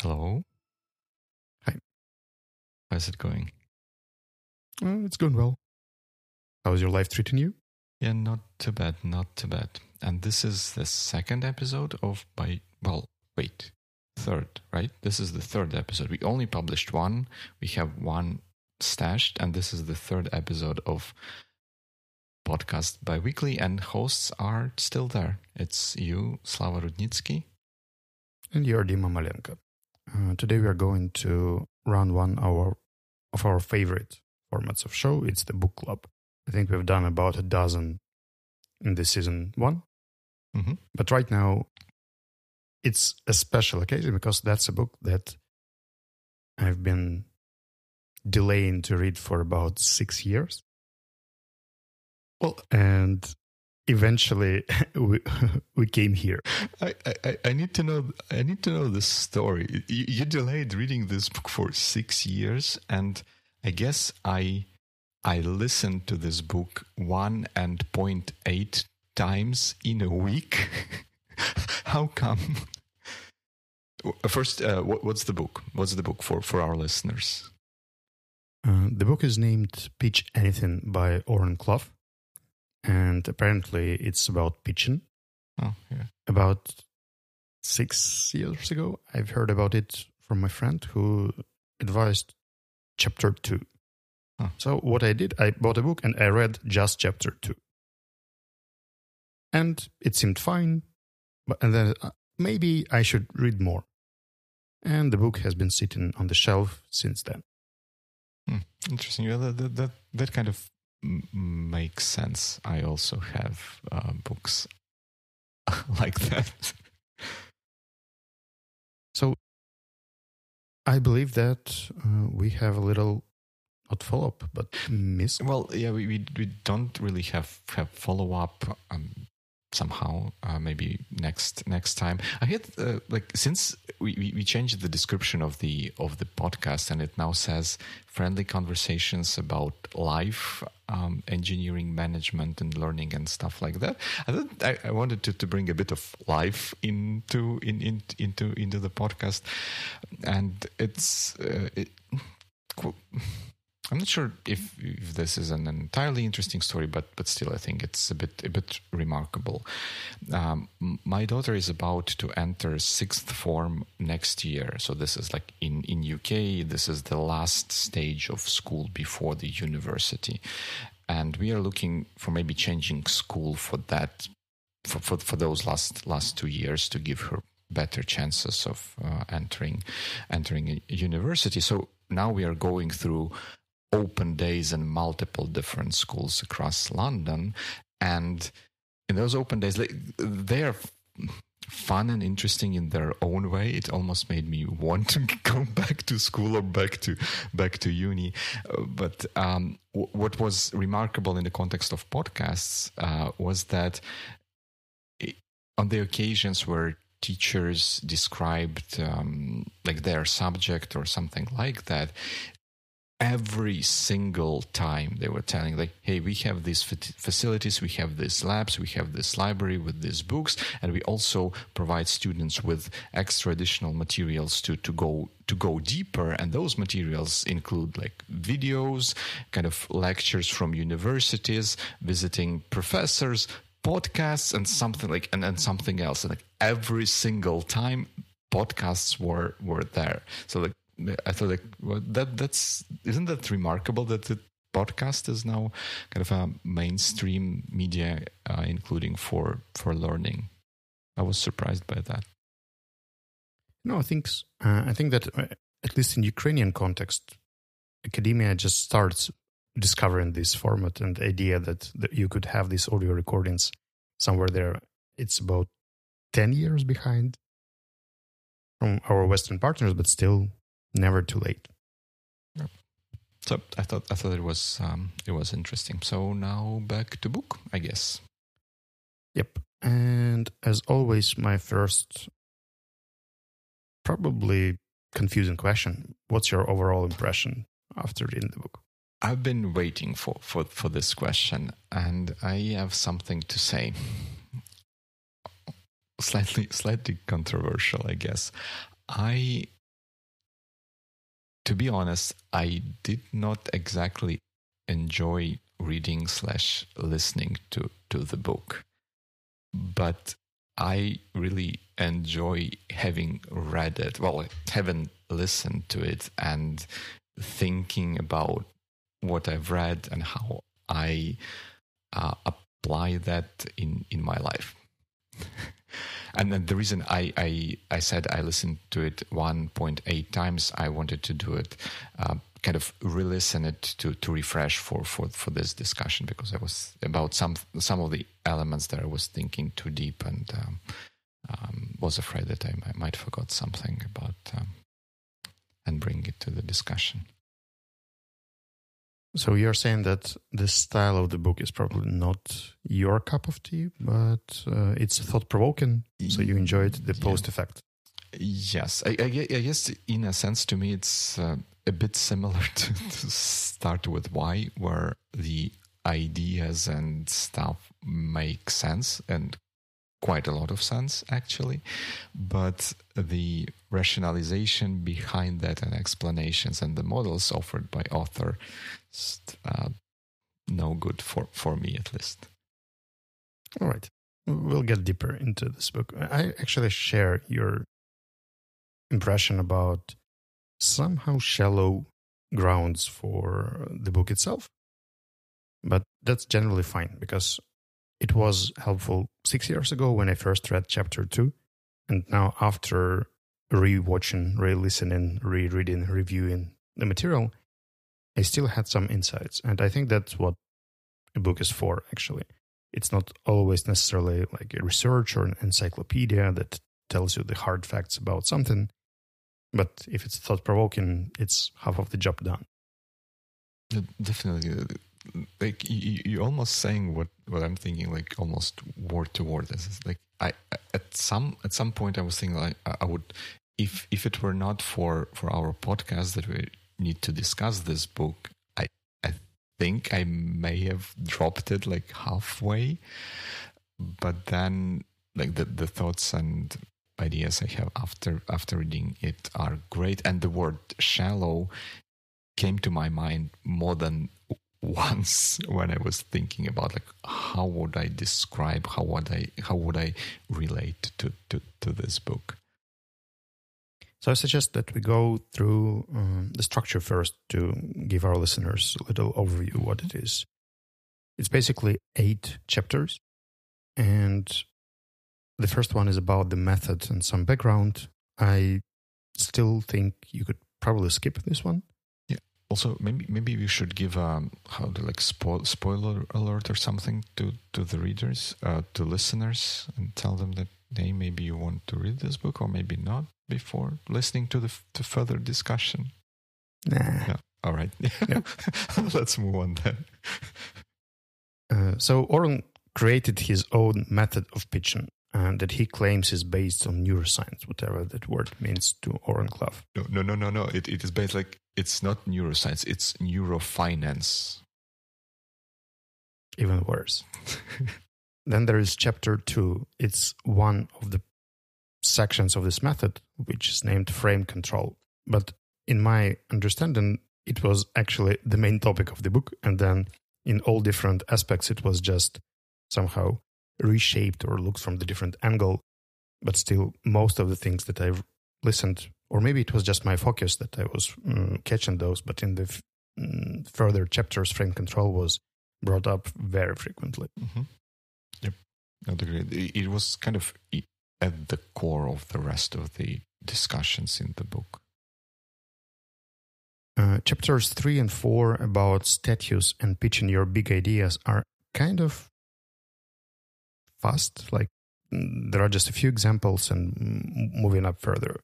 Hello. Hi. How's it going? Oh, it's going well. How's your life treating you? Yeah, not too bad, not too bad. And this is the second episode of by well, wait, third, right? This is the third episode. We only published one. We have one stashed, and this is the third episode of podcast biweekly, and hosts are still there. It's you, Slava Rudnitsky. And you're Dima Malenko. Uh, today we are going to run one hour of our favorite formats of show. It's the book club. I think we've done about a dozen in this season one. Mm-hmm. But right now, it's a special occasion because that's a book that I've been delaying to read for about six years. Well, and eventually we, we came here. I, I, I need to know I need to know the story. You, you delayed reading this book for six years, and I guess I I listened to this book one and point eight times in a week. How come? First, uh, what, what's the book? What's the book for for our listeners? Uh, the book is named Pitch Anything by Oren Klaff. And apparently it's about pitching. Oh, yeah. About six years ago, I've heard about it from my friend who advised chapter two. Huh. So what I did, I bought a book and I read just chapter two. And it seemed fine. But, and then uh, maybe I should read more. And the book has been sitting on the shelf since then. Hmm. Interesting. Yeah, that, that, that, kind of makes sense. I also have uh, books like that. So I believe that uh, we have a little not follow up, but miss. Well, yeah, we, we, we don't really have, have follow up. Um, somehow uh, maybe next next time. I had uh, like since we, we, changed the description of the of the podcast and it now says friendly conversations about life um, engineering management and learning and stuff like that i thought i, I wanted to, to bring a bit of life into in, in into into the podcast. And it's uh, it, I'm not sure if, if this is an entirely interesting story, but but still, I think it's a bit a bit remarkable. Um, my daughter is about to enter sixth form next year, so this is like in in UK. This is the last stage of school before the university, and we are looking for maybe changing school for that for for, for those last last two years to give her better chances of uh, entering entering a university. So now we are going through open days in multiple different schools across London. And in those open days, they are fun and interesting in their own way. It almost made me want to go back to school or back to back to uni. Uh, but um, w- what was remarkable in the context of podcasts uh, was that it, on the occasions where teachers described um, like their subject or something like that every single time they were telling like hey we have these facilities we have these labs we have this library with these books and we also provide students with extra additional materials to to go to go deeper. And those materials include like videos kind of lectures from universities visiting professors podcasts and something like and, and something else. And like every single time podcasts were were there. So like I thought like well, that that's isn't that remarkable that the podcast is now kind of a mainstream media, uh, including for for learning. I was surprised by that. No, I think uh, I think that uh, at least in Ukrainian context, academia just starts discovering this format and the idea that, that you could have these audio recordings somewhere there. It's about ten years behind from our Western partners, but still never too late. So I thought I thought it was um, it was interesting. So now back to book, I guess. Yep. And as always, my first, probably confusing question. What's your overall impression after reading the book? I've been waiting for, for, for this question, and I have something to say. Slightly slightly controversial, I guess. I to be honest, I did not exactly enjoy reading slash listening to, to the book. But I really enjoy having read it, well, having listened to it and thinking about what I've read and how I uh, apply that in, in my life. and then the reason I, I, I said I listened to it 1.8 times, I wanted to do it, uh, kind of re-listen it to, to refresh for, for, for this discussion because I was about some some of the elements that I was thinking too deep and um, um, was afraid that I might, might forgot something about um, and bring it to the discussion. So you're saying that the style of the book is probably not your cup of tea, but uh, it's thought provoking, so you enjoyed the post yeah. effect. Yes, I, I, I, guess in a sense, to me, it's uh, a bit similar to, to start with why, where the ideas and stuff make sense and quite a lot of sense actually. But the rationalization behind that and explanations and the models offered by author uh, no good for for me at least. All right. We'll get deeper into this book. I actually share your impression about somehow shallow grounds for the book itself. But that's generally fine because it was helpful six years ago when I first read chapter two. And now, after re-watching, re-listening, re-reading, reviewing the material, I still had some insights. And I think that's what a book is for, actually. It's not always necessarily like a research or an encyclopedia that tells you the hard facts about something. But if it's thought provoking, it's half of the job done. Definitely. Like you, you almost saying what, what I'm thinking, like almost word to word. This is like I at some at some point I was thinking like I would if if it were not for for our podcast that we need to discuss this book, I I think I may have dropped it like halfway. But then like the the thoughts and ideas I have after after reading it are great, and the word shallow came to my mind more than once when I was thinking about like how would I describe how would I how would I relate to to, to this book. So I suggest that we go through um, the structure first to give our listeners a little overview what it is. It's basically eight chapters, and the first one is about the method and some background. I still think you could probably skip this one. Also, maybe maybe we should give a how to like spoil, spoiler alert or something to to the readers, uh, to listeners, and tell them that they maybe you want to read this book or maybe not before listening to the to further discussion. Nah. Yeah. All right. Yeah. Let's move on then. Uh, so Oren created his own method of pitching uh, that he claims is based on neuroscience, whatever that word means to Oren Klaff. No, no, no, no, no. It, it is based like it's not neuroscience; it's neurofinance. Even worse. then there is chapter two. It's one of the sections of this method, which is named frame control. But in my understanding, it was actually the main topic of the book, and then in all different aspects, it was just somehow reshaped or looked from the different angle. But still, most of the things that I've listened, or maybe it was just my focus that I was um, catching those, but in the f- um, further chapters, frame control was brought up very frequently. Mm-hmm. Yep, I agree. It was kind of at the core of the rest of the discussions in the book. Uh, chapters three and four about status and pitching your big ideas are kind of fast. Like mm, there are just a few examples and moving up further.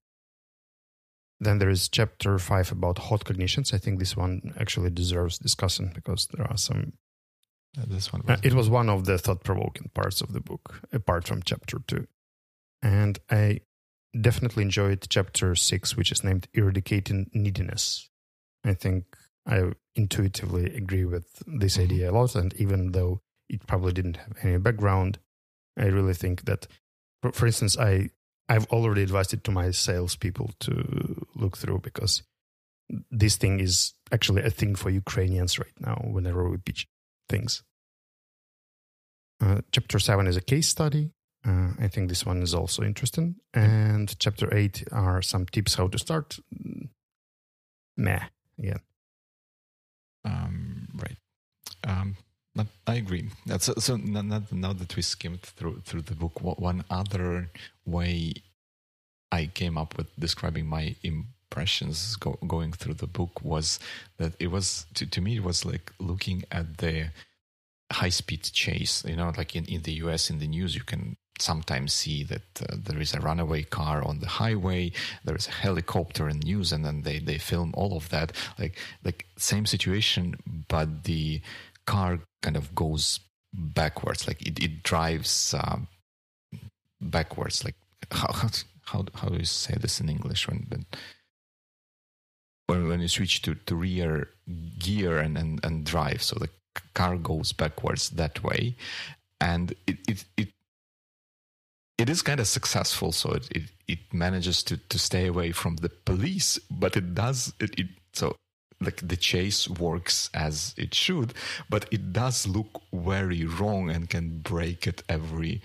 Then there is chapter five about hot cognitions. I think this one actually deserves discussing because there are some. Uh, this one. Uh, it was one of the thought provoking parts of the book, apart from chapter two. And I definitely enjoyed chapter six, which is named Eradicating Neediness. I think I intuitively agree with this Mhm. idea a lot. And even though it probably didn't have any background, I really think that, for, for instance, I, I've already advised it to my salespeople to look through because this thing is actually a thing for Ukrainians right now whenever we pitch things. Uh, chapter 7 is a case study. Uh, I think this one is also interesting. And chapter 8 are some tips how to start. Meh. Yeah. Um, right. Um, I agree. That's so. now that we skimmed through through the book, one other way I came up with describing my impressions go, going through the book was that it was to, to me it was like looking at the high speed chase. You know, like in in the U.S. in the news, you can sometimes see that uh, there is a runaway car on the highway there is a helicopter in news and then they, they film all of that like like same situation but the car kind of goes backwards like it, it drives um, backwards like how, how how do you say this in english when when when, when you switch to, to rear gear and, and and drive? So the car goes backwards that way and it it, it it is kind of successful so it, it, it manages to, to stay away from the police but it does it, it so like the chase works as it should but it does look very wrong and can break at every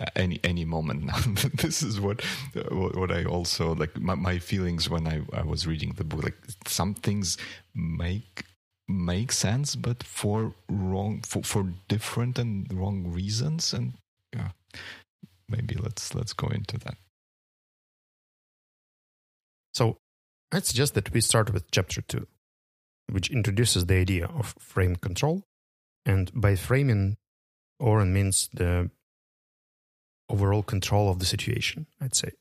uh, any any moment. Now this is what, uh, what i also like my, my feelings when I, I was reading the book like some things make make sense but for wrong for, for different and wrong reasons and yeah maybe let's let's go into that. So I'd suggest that we start with chapter two, which introduces the idea of frame control. And by framing, Oren means the overall control of the situation, I'd say.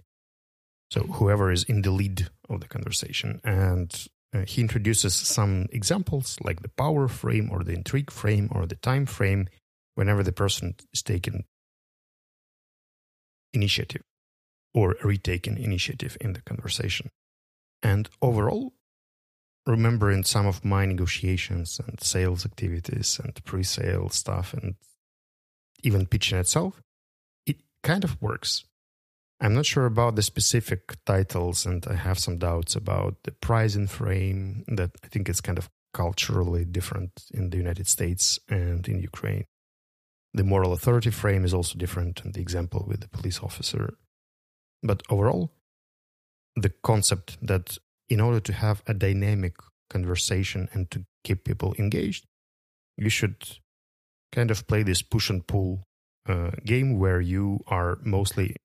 So whoever is in the lead of the conversation. And uh, he introduces some examples like the power frame or the intrigue frame or the time frame whenever the person is taking initiative or retaking initiative in the conversation. And overall, remembering some of my negotiations and sales activities and pre sale stuff and even pitching itself, it kind of works. I'm not sure about the specific titles, and I have some doubts about the pricing frame that I think is kind of culturally different in the United States and in Ukraine. The moral authority frame is also different, and the example with the police officer. But overall, the concept that in order to have a dynamic conversation and to keep people engaged, you should kind of play this push and pull uh, game where you are mostly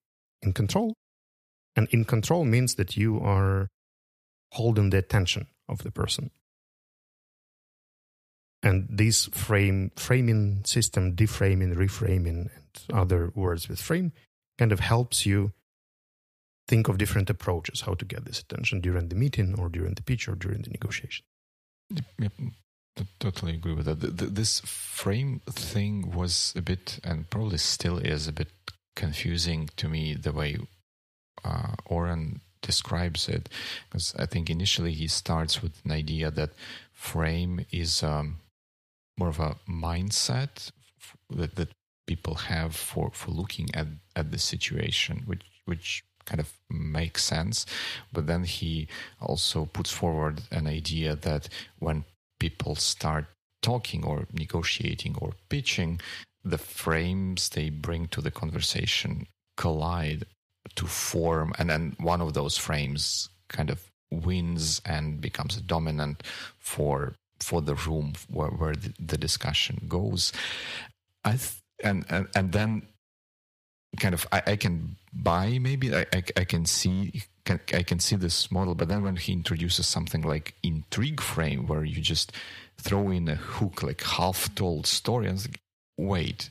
in control. And in control means that you are holding the attention of the person. And this frame framing system, deframing, reframing, and other words with frame kind of helps you think of different approaches how to get this attention during the meeting or during the pitch or during the negotiation. Yep, t- totally agree with that. Th- th- This frame thing was a bit, and probably still is a bit confusing to me the way uh, Oren describes it, because I think initially he starts with an idea that frame is um, more of a mindset that that people have for for looking at at the situation, which which kind of makes sense. But then he also puts forward an idea that when people start talking or negotiating or pitching, the frames they bring to the conversation collide to form, and then one of those frames kind of wins and becomes a dominant for for the room where, where the, the discussion goes. I th- and, and and then kind of I, I can buy maybe I, I, I can see can, I can see this model, but then when he introduces something like intrigue frame where you just throw in a hook like half told story, was like, wait.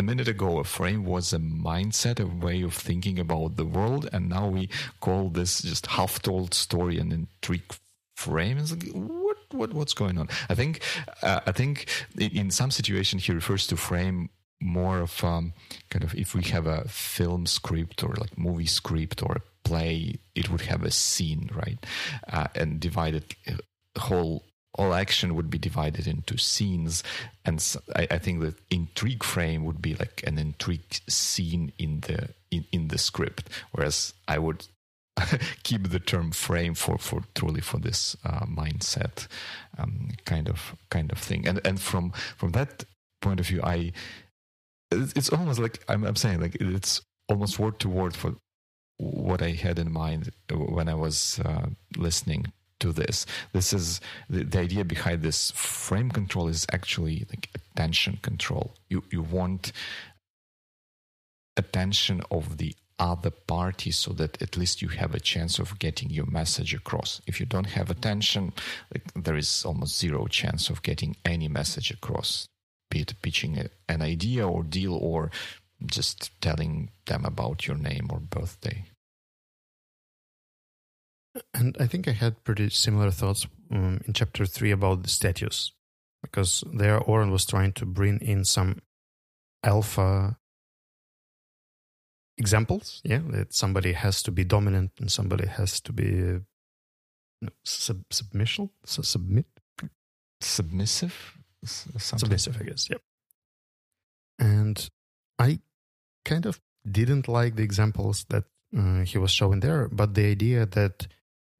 A minute ago, a frame was a mindset, a way of thinking about the world, and now we call this just half-told story an intrigue frame. It's like, what, what, what's going on? I think, uh, I think in, in some situation he refers to frame more of um, kind of if we have a film script or like movie script or a play, it would have a scene, right? Uh, and divided uh, whole all action would be divided into scenes and so I, I, think that intrigue frame would be like an intrigue scene in the in, in the script whereas i would keep the term frame for for truly for this uh, mindset um, kind of kind of thing and and from from that point of view i it's almost like i'm, I'm saying like it's almost word to word for what i had in mind when i was uh, listening to this. This is the, the idea behind this frame control is actually like attention control. You you want attention of the other party so that at least you have a chance of getting your message across. If you don't have attention, like, there is almost zero chance of getting any message across, be it pitching a, an idea or deal or just telling them about your name or birthday. And I think I had pretty similar thoughts um, in chapter three about the status, because there Oren was trying to bring in some alpha examples. Yeah, that somebody has to be dominant and somebody has to be uh, sub- submission, so submit, submissive, Something. submissive, I guess. Yep. And I kind of didn't like the examples that uh, he was showing there, but the idea that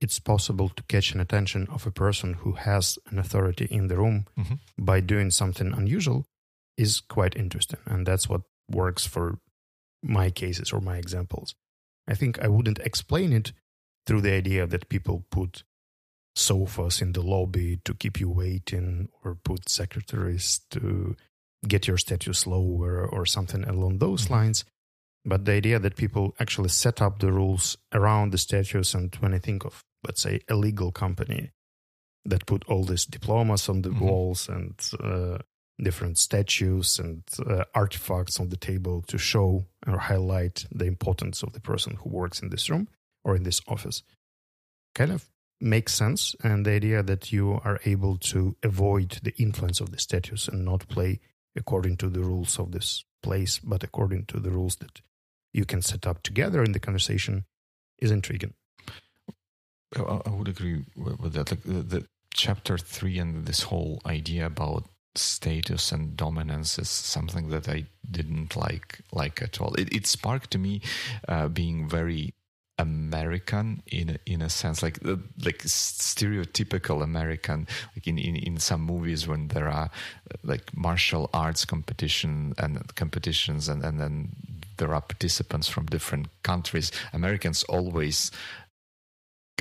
it's possible to catch an attention of a person who has an authority in the room mm-hmm. by doing something unusual is quite interesting. And that's what works for my cases or my examples. I think I wouldn't explain it through the idea that people put sofas in the lobby to keep you waiting or put secretaries to get your status lower or something along those mm-hmm. lines. But the idea that people actually set up the rules around the status, and when I think of let's say, a legal company that put all these diplomas on the mm-hmm. walls and uh, different statues and uh, artifacts on the table to show or highlight the importance of the person who works in this room or in this office kind of makes sense and the idea that you are able to avoid the influence of the statues and not play according to the rules of this place but according to the rules that you can set up together in the conversation is intriguing I would agree with that. Like the, the chapter three and this whole idea about status and dominance is something that I didn't like like at all. It, it sparked to me uh, being very American in a, in a sense, like like stereotypical American, like in, in, in some movies when there are like martial arts competition and competitions, and, and then there are participants from different countries. Americans always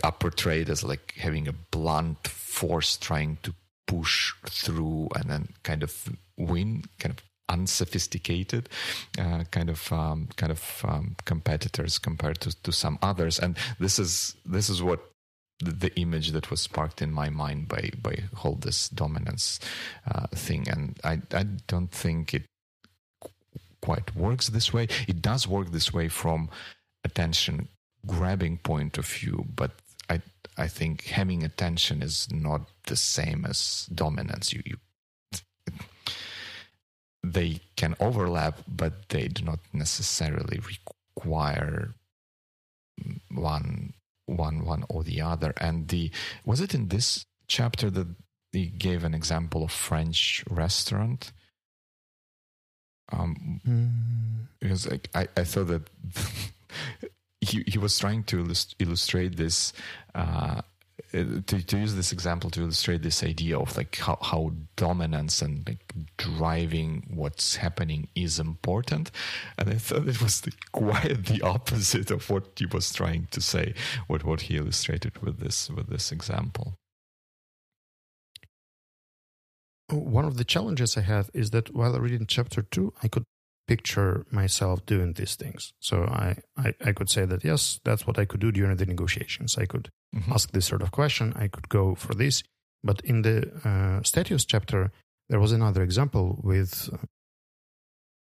are portrayed as like having a blunt force trying to push through and then kind of win, kind of unsophisticated uh, kind of um, kind of um, competitors compared to, to some others. And this is this is what the, the, image that was sparked in my mind by by whole this dominance uh, thing. And I, I don't think it quite works this way. It does work this way from attention grabbing point of view but I I think having attention is not the same as dominance. You, you they can overlap, but they do not necessarily require one one one or the other. And the was it in this chapter that he gave an example of French restaurant? Um, mm. because like, I, I thought that he, he was trying to illustrate this uh, to, to use this example to illustrate this idea of like how, how dominance and like driving what's happening is important. And i thought it was the, quite the opposite of what he was trying to say what what he illustrated with this with this example. One of the challenges i had is that while reading chapter 2 i could picture myself doing these things. So I, I, I, could say that, yes, that's what I could do during the negotiations. I could mm-hmm. ask this sort of question. I could go for this. But in the uh, status chapter, there was another example with uh,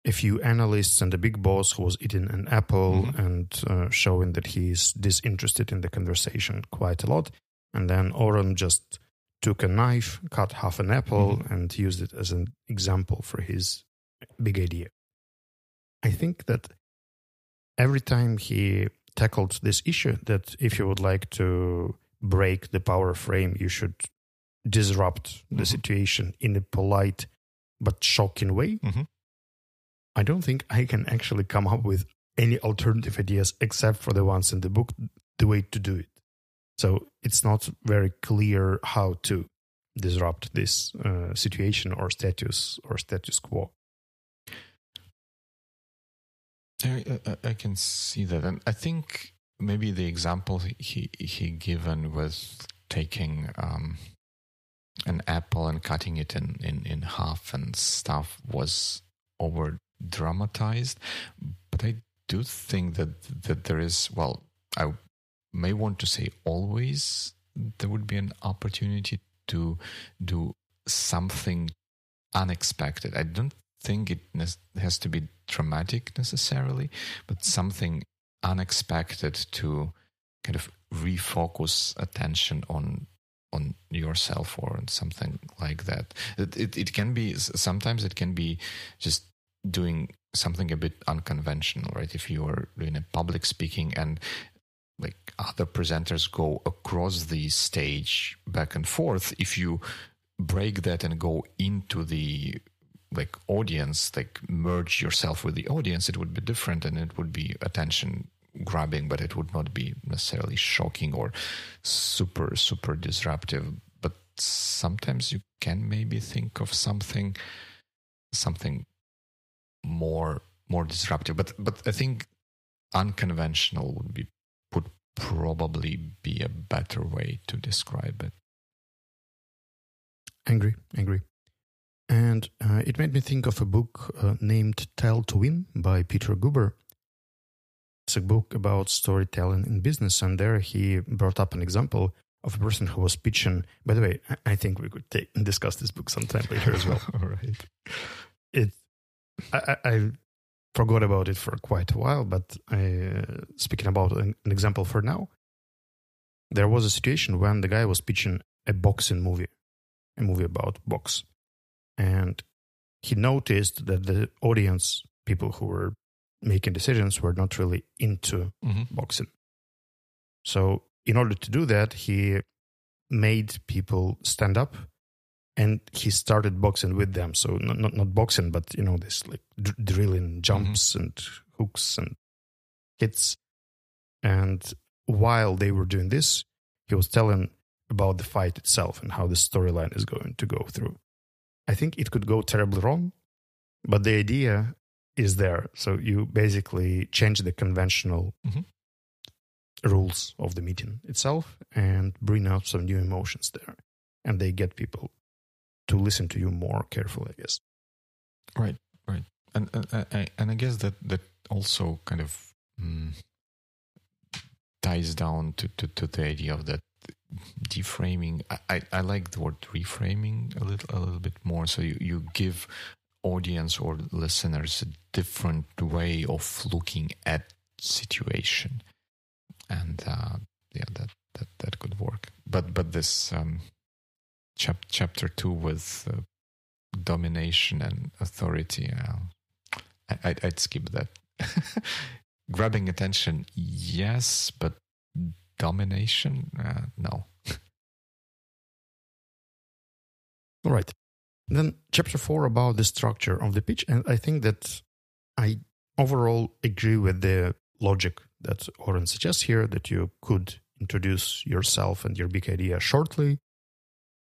a few analysts and a big boss who was eating an apple mm-hmm. and uh, showing that he is disinterested in the conversation quite a lot. And then Oren just took a knife, cut half an apple, mm-hmm. and used it as an example for his big idea. I think that every time he tackled this issue that if you would like to break the power frame, you should disrupt the Mhm. situation in a polite but shocking way. Mhm. I don't think I can actually come up with any alternative ideas except for the ones in the book, the way to do it. So it's not very clear how to disrupt this uh, situation or status or status quo. I, I, I can see that, and I think maybe the example he he given with taking um, an apple and cutting it in, in, in half and stuff was over dramatized, but I do think that that there is well, I may want to say always there would be an opportunity to do something unexpected. I don't think it has to be dramatic necessarily, but something unexpected to kind of refocus attention on on yourself or on something like that. It, it, it can be sometimes it can be just doing something a bit unconventional, right? If you are doing a public speaking and like other presenters go across the stage back and forth, if you break that and go into the like audience, like merge yourself with the audience, it would be different and it would be attention grabbing, but it would not be necessarily shocking or super, super disruptive. But sometimes you can maybe think of something, something more, more disruptive. But, but I think unconventional would be, would probably be a better way to describe it. Angry, angry. And uh, it made me think of a book uh, named Tell to Win by Peter Guber. It's a book about storytelling in business, and there he brought up an example of a person who was pitching. By the way, I think we could take, discuss this book sometime later as well. All right. It, I, I, forgot about it for quite a while, but I, uh, speaking about an, an example for now, there was a situation when the guy was pitching a boxing movie, a movie about box, and he noticed that the audience, people who were making decisions were not really into mm-hmm. boxing. So, in order to do that, he made people stand up and he started boxing with them. So, not, not, not boxing, but you know, this like d- drilling jumps mm-hmm. and hooks and hits. And while they were doing this, he was telling about the fight itself and how the storyline is going to go through. I think it could go terribly wrong, but the idea is there. So you basically change the conventional mm-hmm. rules of the meeting itself and bring out some new emotions there. And they get people to listen to you more carefully, I guess. Right, right. And and, and I guess that, that also kind of mm, ties down to, to, to the idea of that deframing. I, I, I like the word reframing a little a little bit more. So you, you give audience or listeners a different way of looking at situation and uh, yeah that, that that could work but but this um, chap, chapter 2 with uh, domination and authority uh, I, I'd, I'd skip that grabbing attention yes but domination? Uh, no. All right. Then chapter four about the structure of the pitch, and I think that I overall agree with the logic that Oren suggests here that you could introduce yourself and your big idea shortly,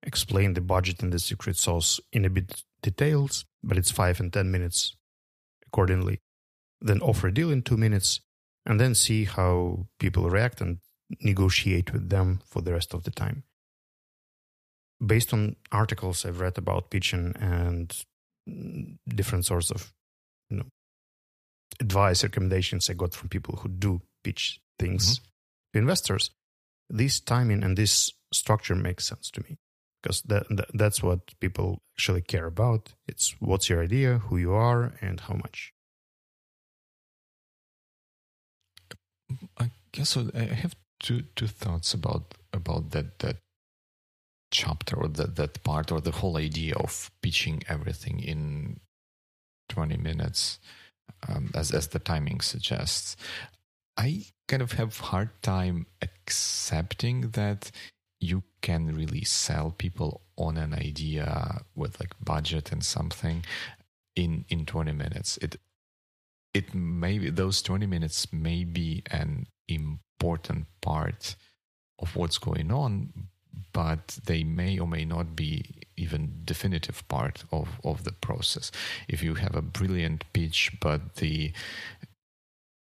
explain the budget and the secret sauce in a bit details, but it's five and ten minutes accordingly. Then offer a deal in two minutes, and then see how people react and negotiate with them for the rest of the time based on articles I've read about pitching and different sorts of you know advice recommendations I got from people who do pitch things mm-hmm. to investors, this timing and this structure makes sense to me because that, that, that's what people actually care about. It's what's your idea, who you are, and how much. I guess so. I have two two thoughts about about that that chapter or that, that part or the whole idea of pitching everything in 20 minutes um, as, as the timing suggests I kind of have hard time accepting that you can really sell people on an idea with like budget and something in in 20 minutes. It it maybe those 20 minutes may be an important part of what's going on, but they may or may not be even definitive part of, of the process. If you have a brilliant pitch, but the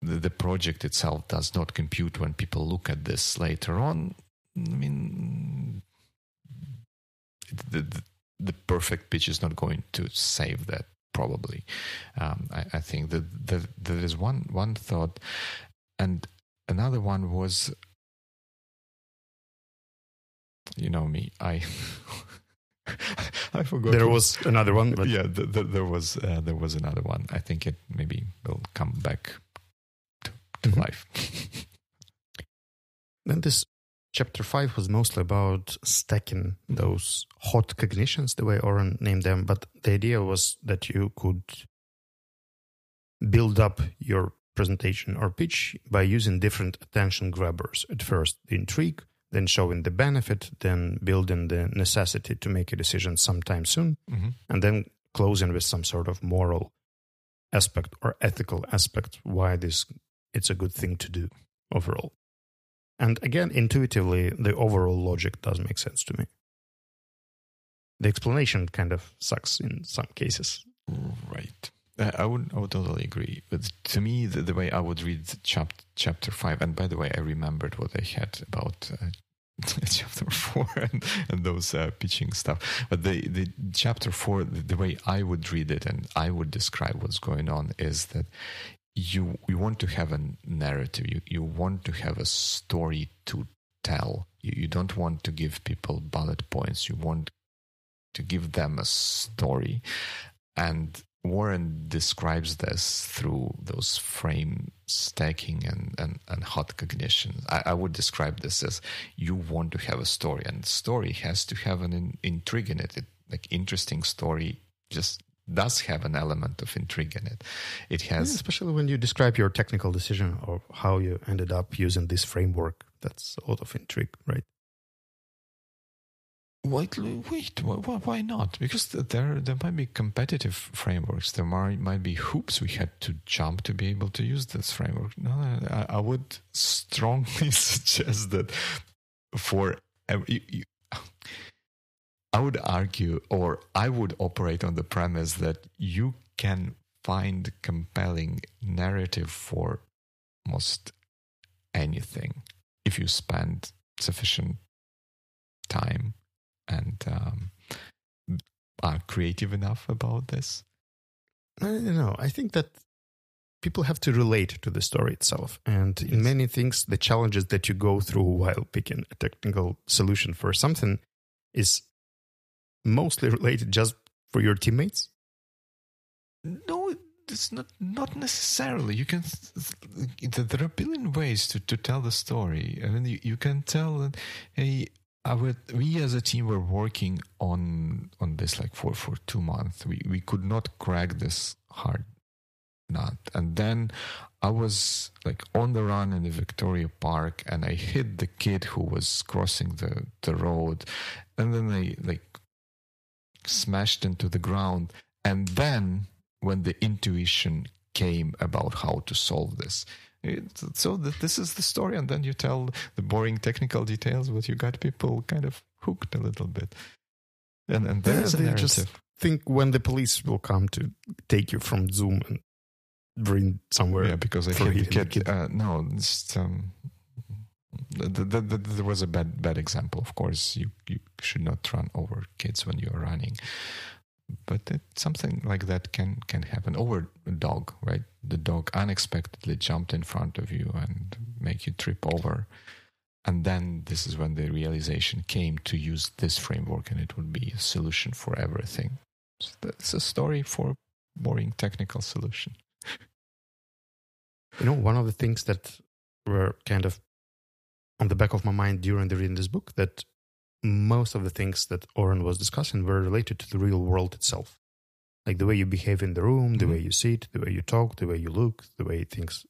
the, project itself does not compute when people look at this later on, I mean, the, the, perfect pitch is not going to save that. Probably, um, I, I, think that, that there is one one thought, and another one was, you know me, I I forgot. There was another one, but yeah, the, the, there was uh, there was another one. I think it maybe will come back to, to mm-hmm. life. then this chapter five was mostly about stacking those hot cognitions, the way Oren named them. But the idea was that you could build up your presentation or pitch by using different attention grabbers. At first, the intrigue, then showing the benefit, then building the necessity to make a decision sometime soon, mm-hmm. and then closing with some sort of moral aspect or ethical aspect why this it's a good thing to do overall. And again, intuitively, the overall logic does make sense to me. The explanation kind of sucks in some cases. Right. I would I would totally agree. But to me, the, the way I would read chapter chapter five, and by the way, I remembered what I had about uh, chapter four and, and those uh, pitching stuff. But the the chapter four, the, the, way I would read it and I would describe what's going on is that you you want to have a narrative. You you want to have a story to tell. You you don't want to give people bullet points. You want to give them a story, and Oren describes this through those frame stacking and, and, and hot cognition. I, I, would describe this as you want to have a story, and story has to have an in, intrigue in it. it. Like interesting story just does have an element of intrigue in it. It has, yeah, especially when you describe your technical decision or how you ended up using this framework. That's a lot of intrigue, right? Wait, wait, why not? Because there there might be competitive frameworks. There might, might be hoops we had to jump to be able to use this framework. No, I, I would strongly suggest that for you, you, I would argue, or I would operate on the premise that you can find compelling narrative for most anything if you spend sufficient time and um, are creative enough about this? I don't know. I think that people have to relate to the story itself. And yes. in many things, the challenges that you go through while picking a technical solution for something is mostly related just for your teammates. No, it's not not necessarily. You can there are a billion ways to, to tell the story. I mean, you, you can tell, hey, our, we as a team were working on on this like for for two months. We we could not crack this hard nut, and then I was like on the run in the Victoria Park, and I hit the kid who was crossing the the road, and then I like smashed into the ground, and then when the intuition came about how to solve this so that this is the story, and then you tell the boring technical details, but you got people kind of hooked a little bit. And and there's yeah, a narrative. Just think when the police will come to take you from Zoom and bring somewhere. Yeah, because I think the kid. Uh, no, it's, um, the, the, the, there was a bad bad example. Of course, you you should not run over kids when you are running but it, something like that can can happen. Over a dog right? The dog unexpectedly jumped in front of you and make you trip over. And then this is when the realization came to use this framework and it would be a solution for everything. So that's a story for boring technical solution. You know one of the things that were kind of on the back of my mind during the reading this book that most of the things that Oren was discussing were related to the real world itself. Like the way you behave in the room, the mm-hmm. way you sit, the way you talk, the way you look, the way things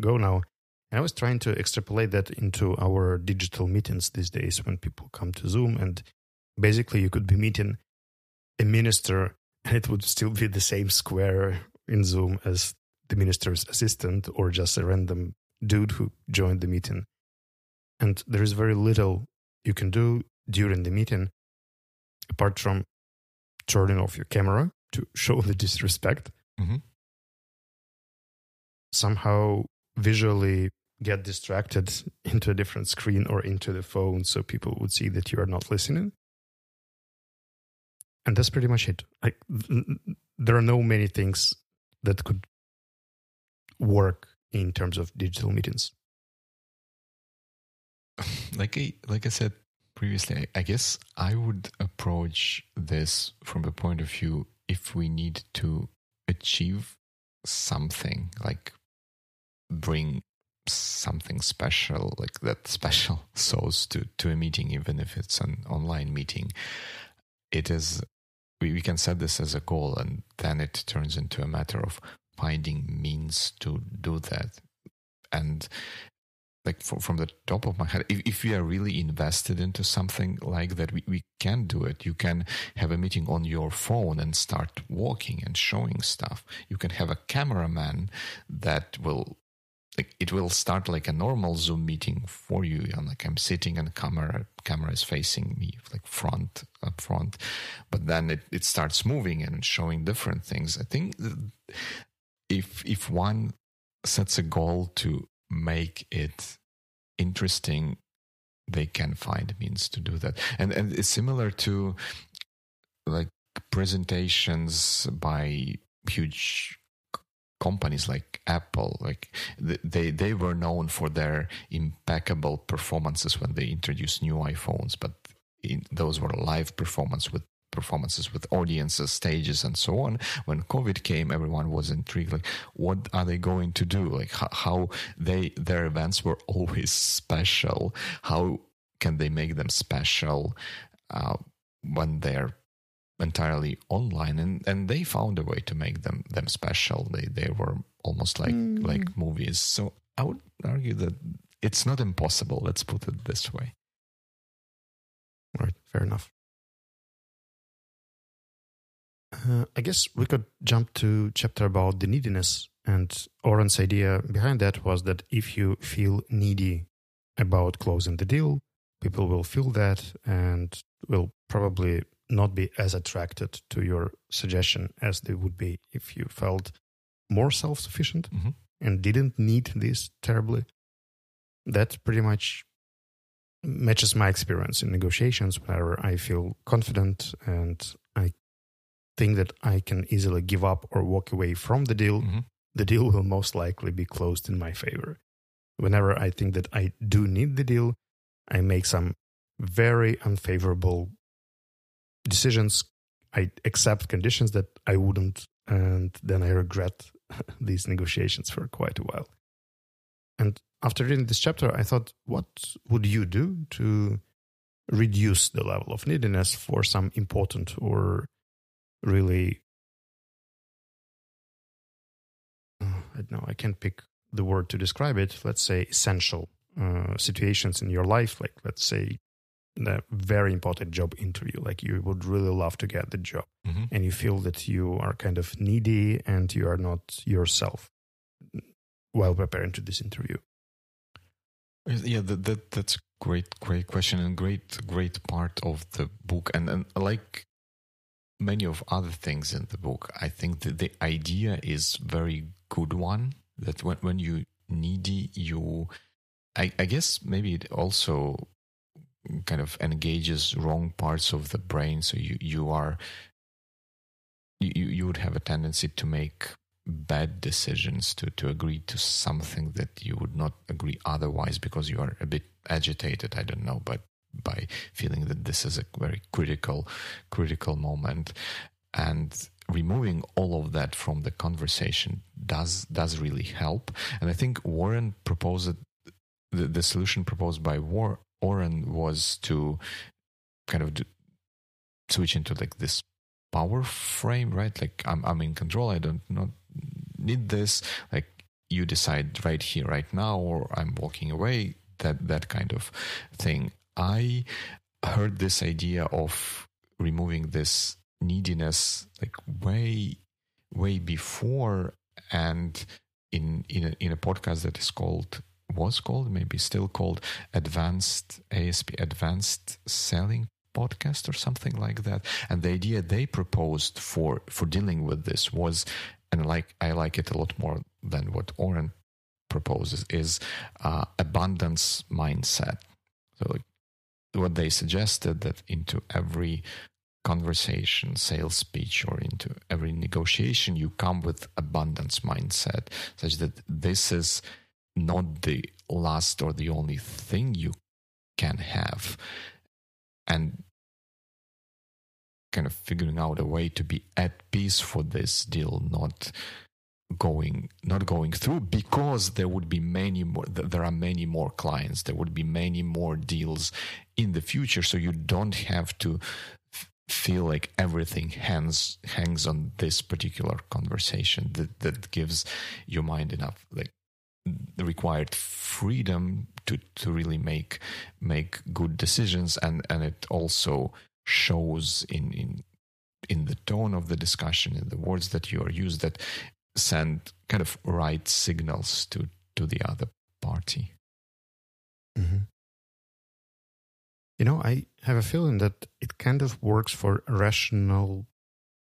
go now. And I was trying to extrapolate that into our digital meetings these days when people come to Zoom. And basically, you could be meeting a minister and it would still be the same square in Zoom as the minister's assistant or just a random dude who joined the meeting. And there is very little you can do during the meeting apart from turning off your camera to show the disrespect. Mm-hmm. Somehow visually get distracted into a different screen or into the phone so people would see that you are not listening. And that's pretty much it. Like there are no many things that could work in terms of digital meetings. Like I like I said previously, I guess I would approach this from the point of view if we need to achieve something, like bring something special, like that special sauce to, to a meeting, even if it's an online meeting. It is, we, we can set this as a goal, and then it turns into a matter of finding means to do that. And like for, from the top of my head, if, if we are really invested into something like that, we, we can do it. You can have a meeting on your phone and start walking and showing stuff. You can have a cameraman that will like it will start like a normal zoom meeting for you and like i'm sitting and camera camera is facing me like front up front but then it, it starts moving and showing different things i think if if one sets a goal to make it interesting, they can find means to do that. And and it's similar to like presentations by huge companies like Apple, like they they were known for their impeccable performances when they introduced new iPhones, but in, those were live performance with performances with audiences, stages, and so on. When COVID came, everyone was intrigued. Like, what are they going to do? Like, how, how they their events were always special. How can they make them special uh, when they're entirely online? And and they found a way to make them them special. They they were almost like mm. like movies. So I would argue that it's not impossible. Let's put it this way. Right. Fair enough. Uh, I guess we could jump to chapter about the neediness. And Oren's idea behind that was that if you feel needy about closing the deal, people will feel that and will probably not be as attracted to your suggestion as they would be if you felt more self sufficient mm-hmm. and didn't need this terribly. That pretty much matches my experience in negotiations whenever I feel confident and I think that I can easily give up or walk away from the deal, mm-hmm. the deal will most likely be closed in my favor. Whenever I think that I do need the deal, I make some very unfavorable decisions. I accept conditions that I wouldn't, and then I regret these negotiations for quite a while. And after reading this chapter, I thought, what would you do to reduce the level of neediness for some important or really uh, I don't know I can't pick the word to describe it. Let's say essential uh, situations in your life, like let's say the very important job interview, like you would really love to get the job, mm-hmm. and you feel that you are kind of needy and you are not yourself while preparing to this interview. Yeah, that, that that's great, great question and great, great part of the book. And and like many of other things in the book, I think that the idea is very good one. That when when you needy, you, I, I guess maybe it also kind of engages wrong parts of the brain. So you you are you you would have a tendency to make bad decisions to to agree to something that you would not agree otherwise because you are a bit agitated. I don't know, but by feeling that this is a very critical critical moment and removing all of that from the conversation does does really help and i think Oren proposed the, the solution proposed by War, Oren was to kind of do, switch into like this power frame right like i'm i'm in control i don't not need this like you decide right here, right now, or I'm walking away. That that kind of thing. I heard this idea of removing this neediness like way way before and in in a, in a podcast that is called was called maybe still called advanced asp advanced selling podcast or something like that. And the idea they proposed for for dealing with this was and like i like it a lot more than what oren proposes is uh, abundance mindset. So like what they suggested that into every conversation, sales speech, or into every negotiation, you come with abundance mindset, such that this is not the last or the only thing you can have. And kind of figuring out a way to be at peace for this deal, not going not going through because there would be many more there are many more clients. There would be many more deals in the future. So you don't have to feel like everything hangs hangs on this particular conversation that that gives your mind enough like the required freedom to to really make make good decisions. And and it also shows in in in the tone of the discussion in the words that you are used that send kind of right signals to to the other party mm-hmm. You know, I have a feeling that it kind of works for a rational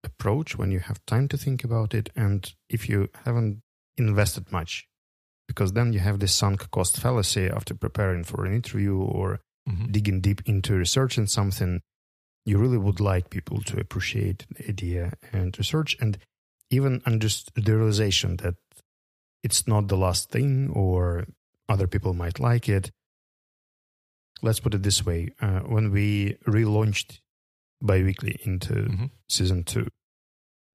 approach when you have time to think about it and if you haven't invested much. Because then you have this sunk cost fallacy after preparing for an interview or mm-hmm. digging deep into research in something. You really would like people to appreciate the idea and research and even under the realization that it's not the last thing or other people might like it let's put it this way uh, when we relaunched biweekly into mm-hmm. season two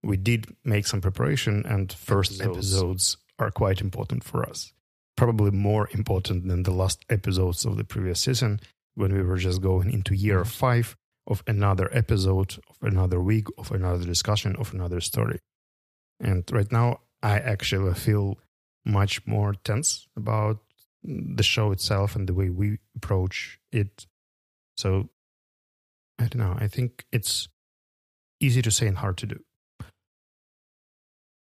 we did make some preparation and first episodes. episodes are quite important for us probably more important than the last episodes of the previous season when we were just going into year mm-hmm. five of another episode of another week of another discussion of another story and right now i actually feel much more tense about the show itself and the way we approach it. So I don't know. I think it's easy to say and hard to do.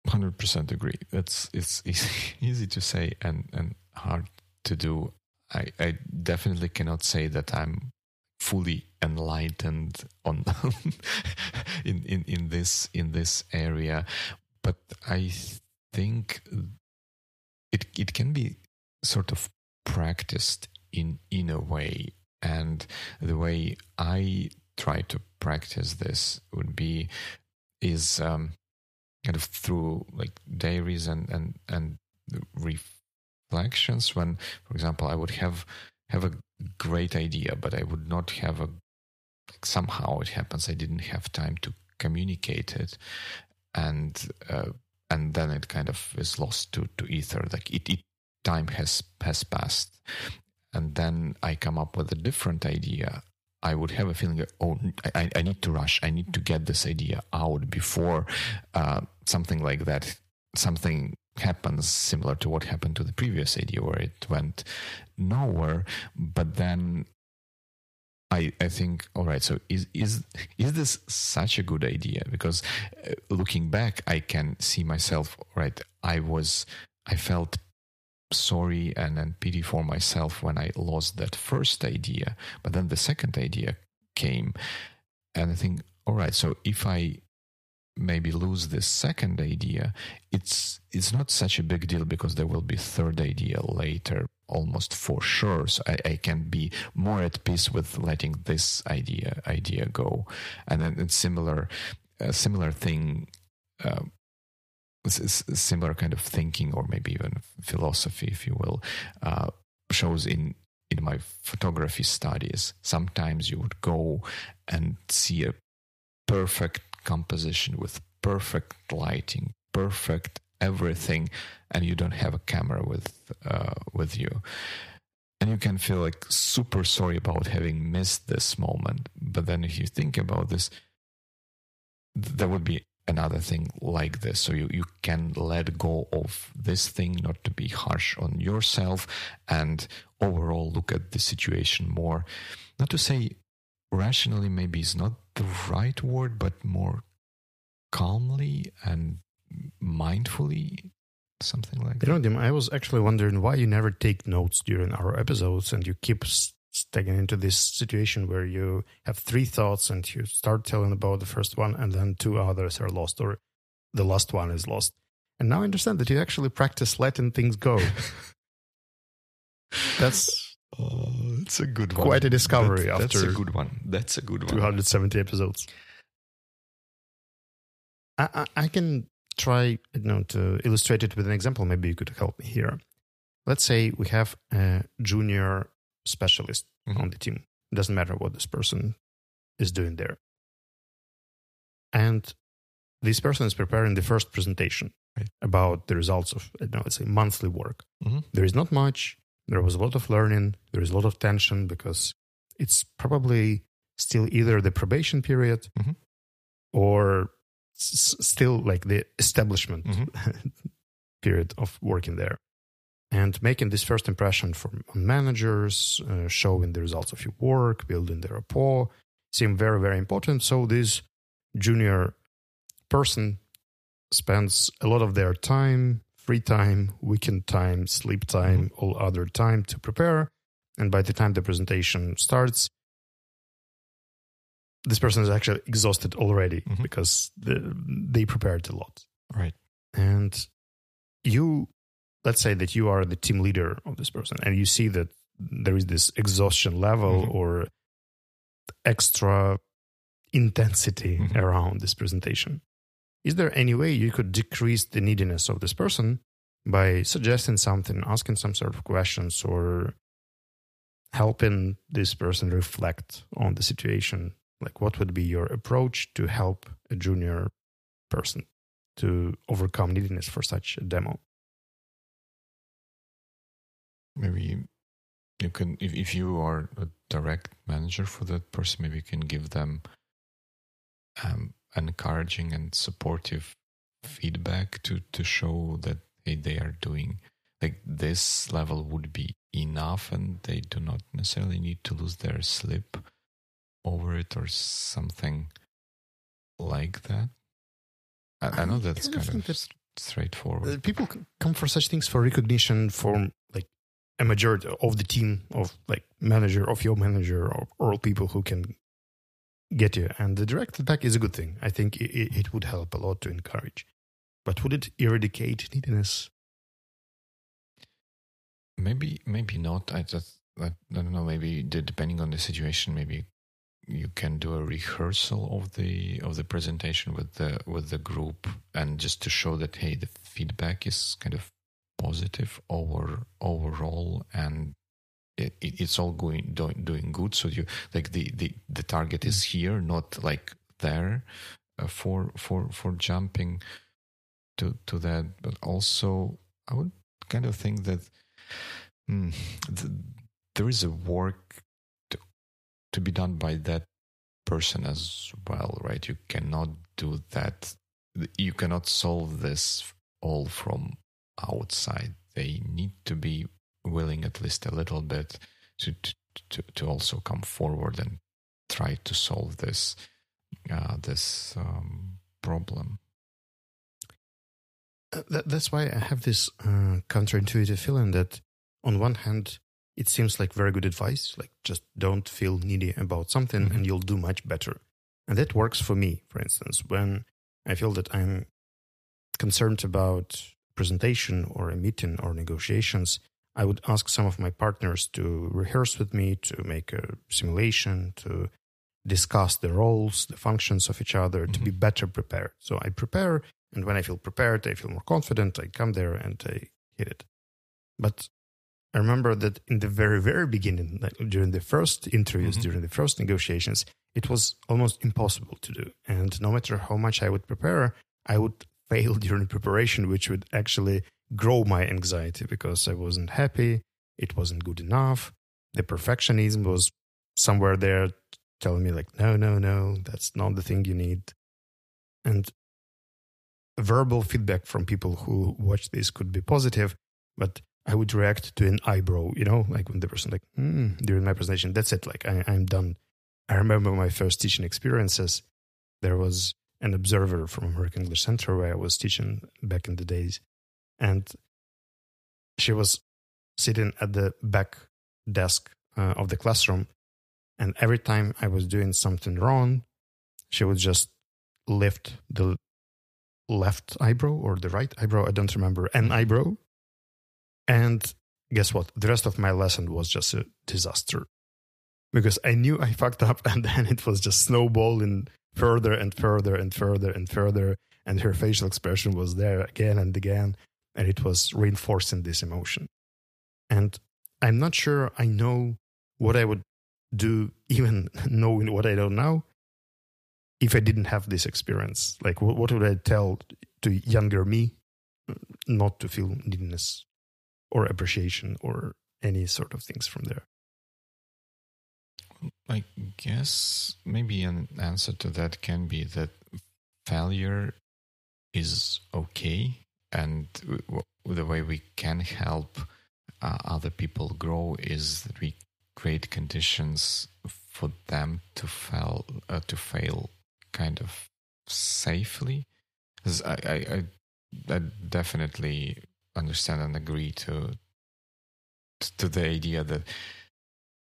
Hundred percent agree. It's it's easy, easy to say and and hard to do. I I definitely cannot say that I'm fully enlightened on in, in in this in this area, but I think it it can be sort of practiced in in a way. And the way i try to practice this would be is um, kind of through like diaries and and and reflections when for example i would have have a great idea but i would not have a like somehow it happens. I didn't have time to communicate it and uh, and then it kind of is lost to to ether. Like it, it time has has passed. And then i come up with a different idea. I would have a feeling oh I, I need to rush. I need to get this idea out before uh, something like that something happens similar to what happened to the previous idea where it went nowhere. But then I, I think all right so is is is this such a good idea because uh, looking back I can see myself right I was I felt sorry and, and pity for myself when I lost that first idea. But then the second idea came, and I think, all right, so if I maybe lose this second idea, it's it's not such a big deal because there will be third idea later, almost for sure. So I, I can be more at peace with letting this idea idea go, and then similar. Similar thing uh, similar kind of thinking or maybe even philosophy, if you will, uh, shows in in my photography studies. Sometimes you would go and see a perfect composition with perfect lighting, perfect everything, and you don't have a camera with uh, with you. And you can feel like super sorry about having missed this moment. But then if you think about this, there would be another thing like this. So you, you can let go of this thing, not to be harsh on yourself, and overall look at the situation more. Not to say rationally, maybe is not the right word, but more calmly and mindfully. Something like that. You know, Dim, I was actually wondering why you never take notes during our episodes and you keep taken into this situation where you have three thoughts and you start telling about the first one and then two others are lost or the last one is lost. And now I understand that you actually practice letting things go. That's oh, that's a good one. Quite a discovery that, after That's a good one. That's a good one. 270 episodes. I, I, I can try you know to illustrate it with an example. Maybe you could help me here. Let's say we have a junior specialist mm-hmm. on the team. It doesn't matter what this person is doing there. And this person is preparing the first presentation right. about the results of, you know, let's say, monthly work. Mm-hmm. There is not much. There was a lot of learning. There is a lot of tension because it's probably still either the probation period mm-hmm. or s- still like the establishment mm-hmm. period of working there and making this first impression from managers, uh, showing the results of your work, building the rapport, seem very, very important. So this junior person spends a lot of their time, free time, weekend time, sleep time, mm-hmm. all other time to prepare. And by the time the presentation starts, this person is actually exhausted already mm-hmm. because the, they prepared a lot. Right. And you let's say that you are the team leader of this person and you see that there is this exhaustion level mm-hmm. or extra intensity mm-hmm. around this presentation. Is there any way you could decrease the neediness of this person by suggesting something, asking some sort of questions, or helping this person reflect on the situation? Like, what would be your approach to help a junior person to overcome neediness for such a demo? maybe you can if, if you are a direct manager for that person maybe you can give them um, encouraging and supportive feedback to to show that hey, they are doing like this level would be enough and they do not necessarily need to lose their sleep over it or something like that? I, I know that's kind, kind of, straightforward people come for such things for recognition for like a majority of the team of like manager of your manager or all people who can get you. And the direct attack is a good thing. I think it, it would help a lot to encourage. But would it eradicate neediness? Maybe maybe not. I just i, I don't know. Maybe depending on the situation maybe you can do a rehearsal of the of the presentation with the with the group and just to show that hey the feedback is kind of positive over overall and it, it, it's all going doing, doing good. So you like the, the the target is here not like there uh, for for for jumping to to that. But also i would kind of think that mm, the, there is a work to, be done by that person as well right you cannot do that you cannot solve this all from outside. They need to be willing at least a little bit to to, to also come forward and try to solve this uh, this um, problem. That, that's why I have this uh, counterintuitive feeling that, on one hand, it seems like very good advice, like just don't feel needy about something mm-hmm. and you'll do much better. And that works for me, for instance, when I feel that I'm concerned about presentation or a meeting or negotiations, I would ask some of my partners to rehearse with me, to make a simulation, to discuss the roles, the functions of each other, mm-hmm. to be better prepared. So I prepare, and when I feel prepared, I feel more confident. I come there and I hit it. But I remember that in the very, very beginning, like during the first interviews, mm-hmm. during the first negotiations, it was almost impossible to do. And no matter how much I would prepare, I would fail during preparation, which would actually grow my anxiety because I wasn't happy. It wasn't good enough. The perfectionism was somewhere there telling me, like, no, no, no, that's not the thing you need. And verbal feedback from people who watch this could be positive, but I would react to an eyebrow, you know, like when the person like mm, during my presentation. That's it. Like I, I'm done. I remember my first teaching experiences. There was an observer from American English Center where I was teaching back in the days, and she was sitting at the back desk uh, of the classroom, and every time I was doing something wrong, she would just lift the left eyebrow or the right eyebrow. I don't remember an eyebrow and guess what? The rest of my lesson was just a disaster because I knew I fucked up and then it was just snowballing further and further and further and further. And her facial expression was there again and again. And it was reinforcing this emotion. And I'm not sure I know what I would do, even knowing what I don't know, if I didn't have this experience. Like, what, would I tell to younger me not to feel neediness or appreciation or any sort of things from there? I guess maybe an answer to that can be that failure is okay, and the way we can help uh, other people grow is that we create conditions for them to fail uh, to fail kind of safely. I, I, I definitely understand and agree to to the idea that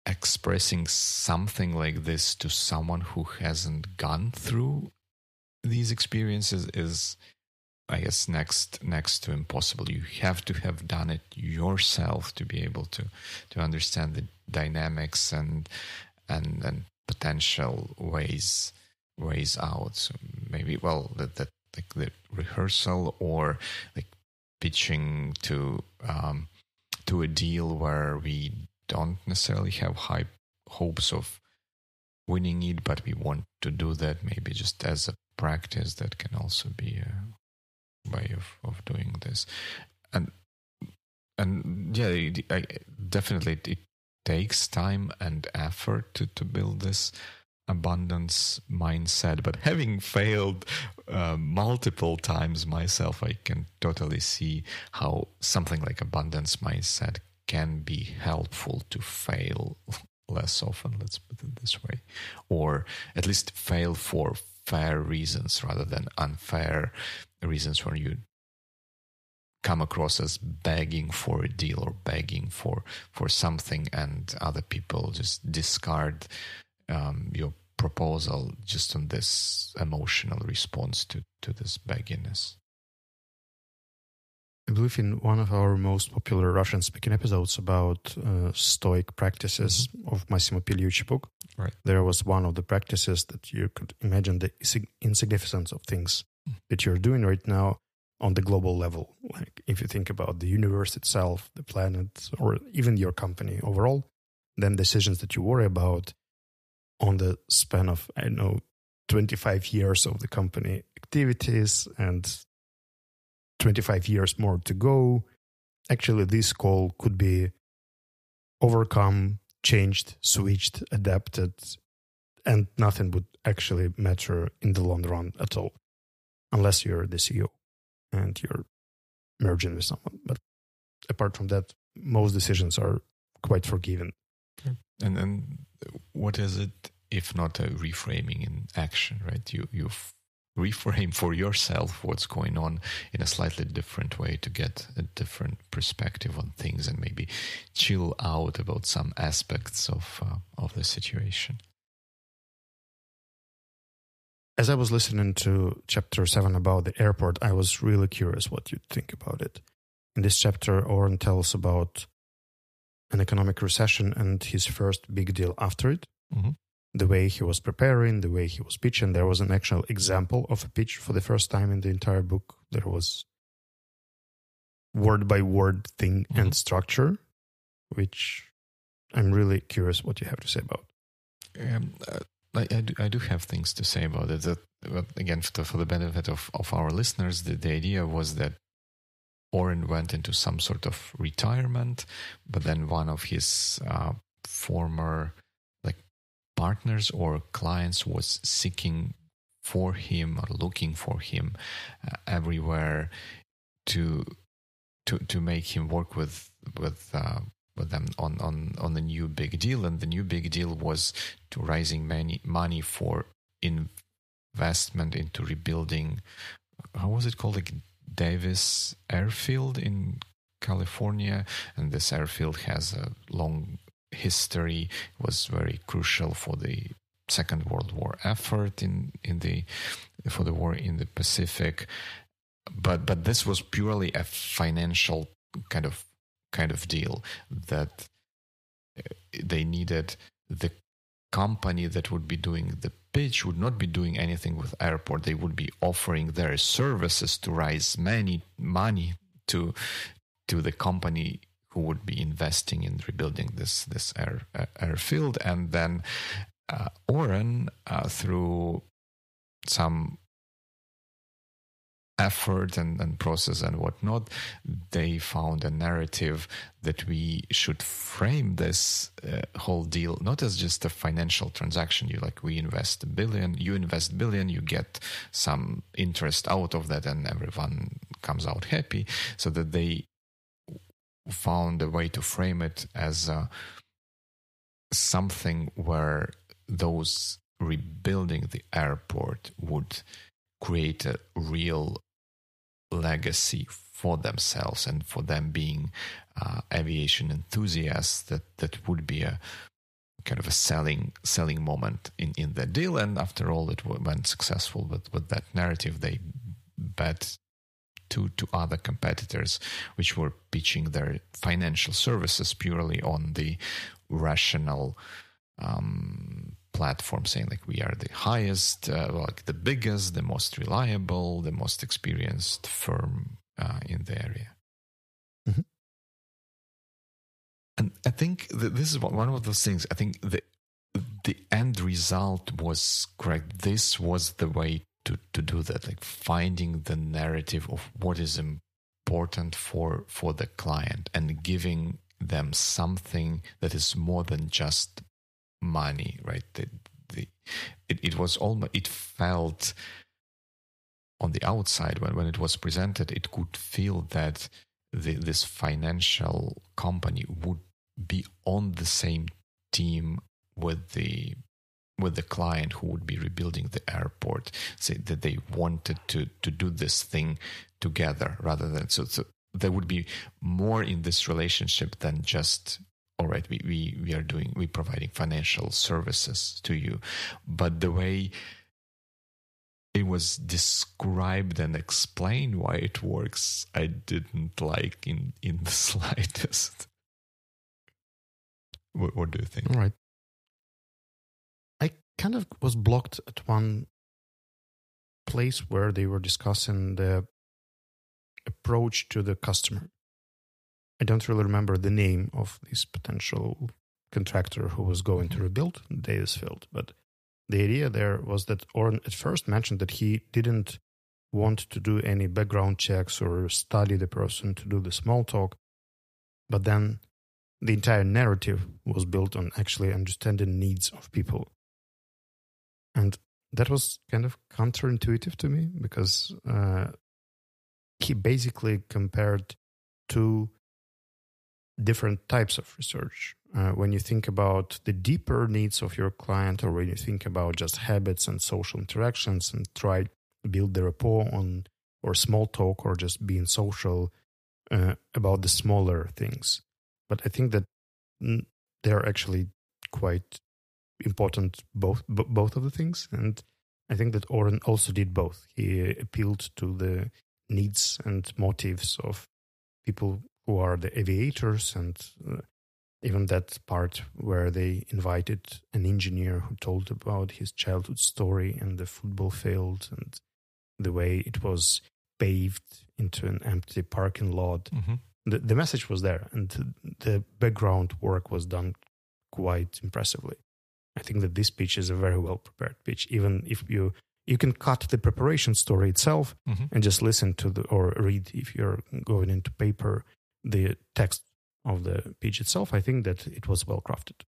expressing something like this to someone who hasn't gone through these experiences is I guess next next to impossible. You have to have done it yourself to be able to to understand the dynamics and and and potential ways ways out. So maybe well that that like the rehearsal or like pitching to um, to a deal where we don't necessarily have high hopes of winning it, but we want to do that maybe just as a practice. That can also be a way of, of doing this, and and yeah, it, I, definitely it takes time and effort to to build this abundance mindset but having failed uh, multiple times myself i can totally see how something like abundance mindset can be helpful to fail less often let's put it this way or at least fail for fair reasons rather than unfair reasons where you come across as begging for a deal or begging for for something and other people just discard um, your proposal just on this emotional response to, to this begginess. I believe in one of our most popular Russian speaking episodes about uh, Stoic practices mm-hmm. of Massimo Pigliucci book, right. there was one of the practices that you could imagine the insignificance of things mm. that you're doing right now on the global level. Like if you think about the universe itself, the planet, or even your company overall, then decisions that you worry about on the span of, I don't know, 25 years of the company activities and 25 years more to go. Actually, this call could be overcome, changed, switched, adapted, and nothing would actually matter in the long run at all, unless you're the CEO and you're merging with someone. But apart from that, most decisions are quite forgiven. And then what is it if not a reframing in action, right? You you reframe for yourself what's going on in a slightly different way to get a different perspective on things and maybe chill out about some aspects of uh, of the situation. As I was listening to chapter 7 about the airport, I was really curious what you'd think about it. In this chapter, Oren tells about an economic recession and his first big deal after it. Mm-hmm. The way he was preparing, the way he was pitching, there was an actual example of a pitch for the first time in the entire book. There was word by word thing mm-hmm. and structure, which I'm really curious what you have to say about. Um, uh, I, I, do, I do have things to say about it. That, again, for the, for the benefit of, of our listeners, the, the idea was that Oren went into some sort of retirement, but then one of his uh, former like partners or clients was seeking for him or looking for him uh, everywhere to to to make him work with with uh, with them on on on the new big deal. And the new big deal was to raising many money for investment into rebuilding how was it called like Davis Airfield in California and this airfield has a long history It was very crucial for the Second World War effort in in the for the war in the Pacific, but but this was purely a financial kind of kind of deal that uh, they needed the company that would be doing the would not be doing anything with airport. They would be offering their services to raise many money to to the company who would be investing in rebuilding this this air uh, airfield. And then uh, Oren uh, through some effort and, and process and whatnot, they found a narrative that we should frame this uh, whole deal not as just a financial transaction. You like we invest a billion, you invest billion, you get some interest out of that, and everyone comes out happy. So that they found a way to frame it as something where those rebuilding the airport would create a real legacy for themselves and for them being uh, aviation enthusiasts that that would be a kind of a selling selling moment in in the deal. And after all it went successful with with that narrative. They bet to to other competitors which were pitching their financial services purely on the rational um, platform saying like we are the highest, uh, like the biggest, the most reliable, the most experienced firm uh, in the area. Mm-hmm. And I think that this is one of those things. I think the the end result was correct. This was the way to to do that, like finding the narrative of what is important for for the client and giving them something that is more than just money, right? The, the, it, it was almost, it felt on the outside when, when it was presented, it could feel that the, this financial company would be on the same team with the with the client who would be rebuilding the airport say that they wanted to to do this thing together rather than so, so there would be more in this relationship than just all right, we, we, we are doing, we providing financial services to you. But the way it was described and explained why it works, I didn't like in, in the slightest. what, what do you think? All right. I kind of was blocked at one place where they were discussing the approach to the customer. I don't really remember the name of this potential contractor who was going to rebuild Davis Field, but the idea there was that Oren at first mentioned that he didn't want to do any background checks or study the person to do the small talk, but then the entire narrative was built on actually understanding needs of people. And that was kind of counterintuitive to me because uh, he basically compared two different types of research. Uh, when you think about the deeper needs of your client, or when you think about just habits and social interactions, and try to build the rapport on or small talk or just being social uh, about the smaller things. But I think that they're actually quite important both both of the things, and I think that Oren also did both. He appealed to the needs and motives of people who are the aviators and uh, even that part where they invited an engineer who told about his childhood story and the football field and the way it was paved into an empty parking lot. Mm-hmm. The, the message was there, and the background work was done quite impressively. I think that this pitch is a very well prepared pitch, even if you you can cut the preparation story itself mm-hmm. and just listen to the or read if you're going into paper the text of the pitch itself, I think that it was well crafted.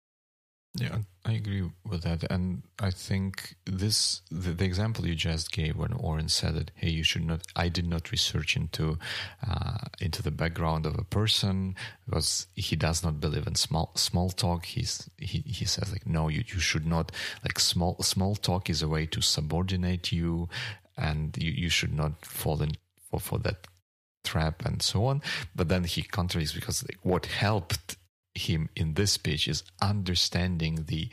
Yeah, I agree with that, and I think this the, the, example you just gave when Oren said that, "Hey, you should not." I did not research into uh, into the background of a person because he does not believe in small small talk. He's he he says like, "No, you you should not like small small talk is a way to subordinate you, and you you should not fall in for for that trap and so on." But then he contradicts because what helped him in this speech is understanding the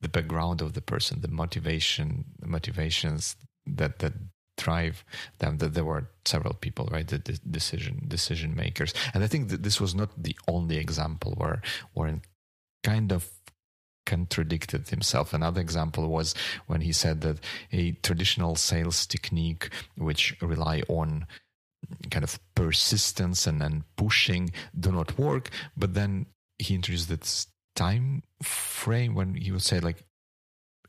the background of the person, the motivation, the motivations that that drive them. That there were several people, right? The, the decision decision makers, and I think that this was not the only example where Oren kind of contradicted himself. Another example was when he said that a traditional sales technique, which rely on kind of persistence and, and pushing, do not work. But then he introduced this time frame when he would say like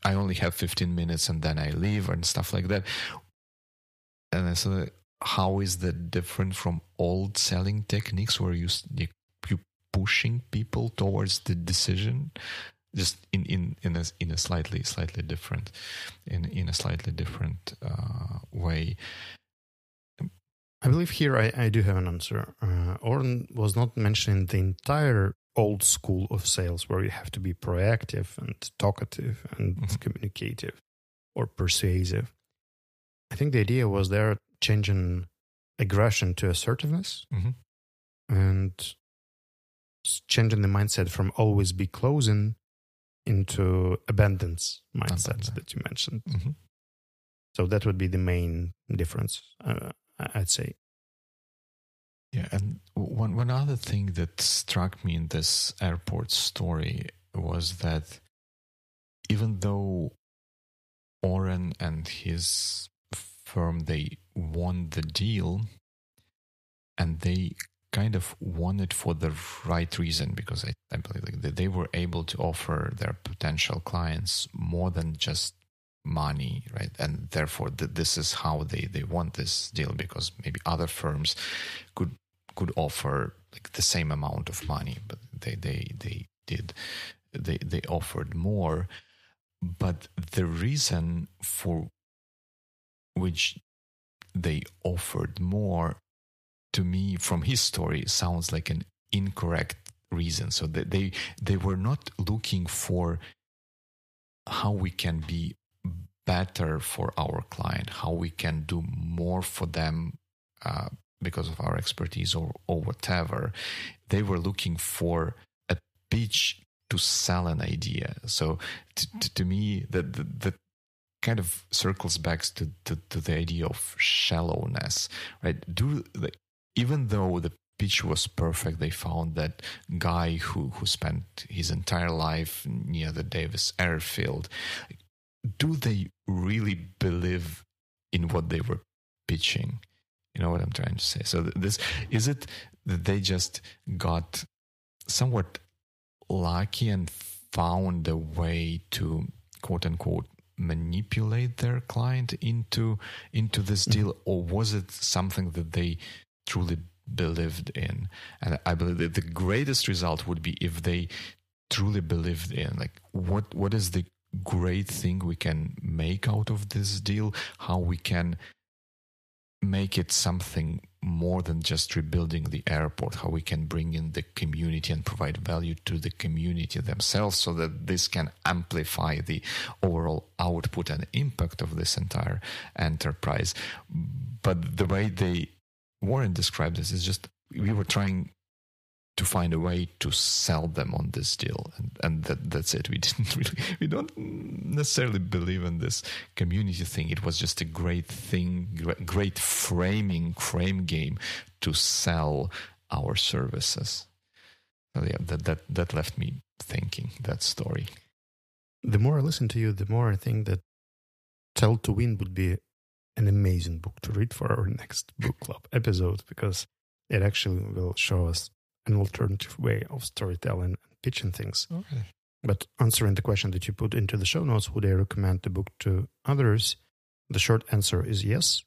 I only have 15 minutes and then I leave and stuff like that. And I said, how is that different from old selling techniques where you you pushing people towards the decision, just in in in a in a slightly slightly different in in a slightly different uh, way. I believe here I, I do have an answer. Uh, Oren was not mentioning the entire old school of sales where you have to be proactive and talkative and mm-hmm. communicative or persuasive. I think the idea was there changing aggression to assertiveness mm-hmm. and changing the mindset from always be closing into abundance mindset that you mentioned. Mm-hmm. So that would be the main difference, uh, I'd say. Yeah, and one one other thing that struck me in this airport story was that even though Oren and his firm they won the deal and they kind of won it for the right reason because I, I believe like they were able to offer their potential clients more than just money right and therefore th- this is how they they won this deal because maybe other firms could could offer like the same amount of money, but they they they did they they offered more. But the reason for which they offered more to me from his story sounds like an incorrect reason so that they they were not looking for how we can be better for our client how we can do more for them uh, because of our expertise or, or whatever. They were looking for a pitch to sell an idea. So to, to, me, that, that, kind of circles back to, to, to, the idea of shallowness, right? Do like, even though the pitch was perfect, they found that guy who, who spent his entire life near the Davis airfield. Do they really believe in what they were pitching? You know what I'm trying to say? So this is it that they just got somewhat lucky and found a way to quote unquote manipulate their client into into this mm-hmm. deal or was it something that they truly believed in and i believe that the greatest result would be if they truly believed in like what what is the great thing we can make out of this deal how we can make it something more than just rebuilding the airport, how we can bring in the community and provide value to the community themselves so that this can amplify the overall output and impact of this entire enterprise. But the way they Oren described this is just we were trying to find a way to sell them on this deal. And, and that, that's it. We didn't really we don't necessarily believe in this community thing. It was just a great thing great framing frame game to sell our services. So yeah that, that that left me thinking that story. The more i listen to you the more i think that tell to win would be an amazing book to read for our next book club episode because it actually will show us an alternative way of storytelling and pitching things. Okay. But answering the question that you put into the show notes, would I recommend the book to others? The short answer is yes.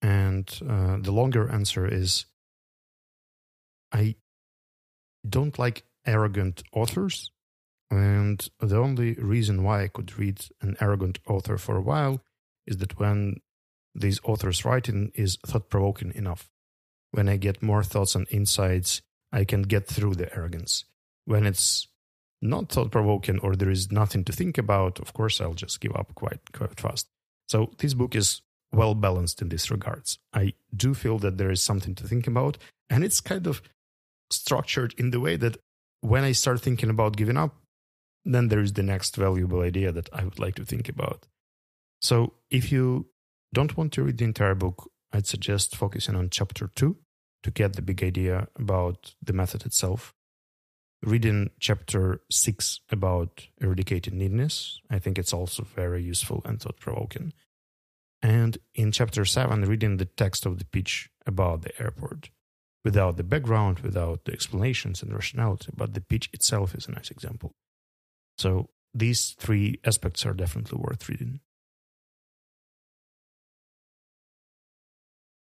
And uh, the longer answer is I don't like arrogant authors And the only reason why I could read an arrogant author for a while is that when these authors' writing is thought provoking enough. When I get more thoughts and insights, I can get through the arrogance. When it's not thought provoking or there is nothing to think about, of course, I'll just give up quite, quite fast. So this book is well balanced in these regards. I do feel that there is something to think about, and it's kind of structured in the way that when I start thinking about giving up, then there is the next valuable idea that I would like to think about. So if you don't want to read the entire book, I'd suggest focusing on chapter two to get the big idea about the method itself. Reading chapter six about eradicating neediness, I think it's also very useful and thought provoking. And in chapter seven, reading the text of the pitch about the airport without the background, without the explanations and rationality, but the pitch itself is a nice example. So these three aspects are definitely worth reading.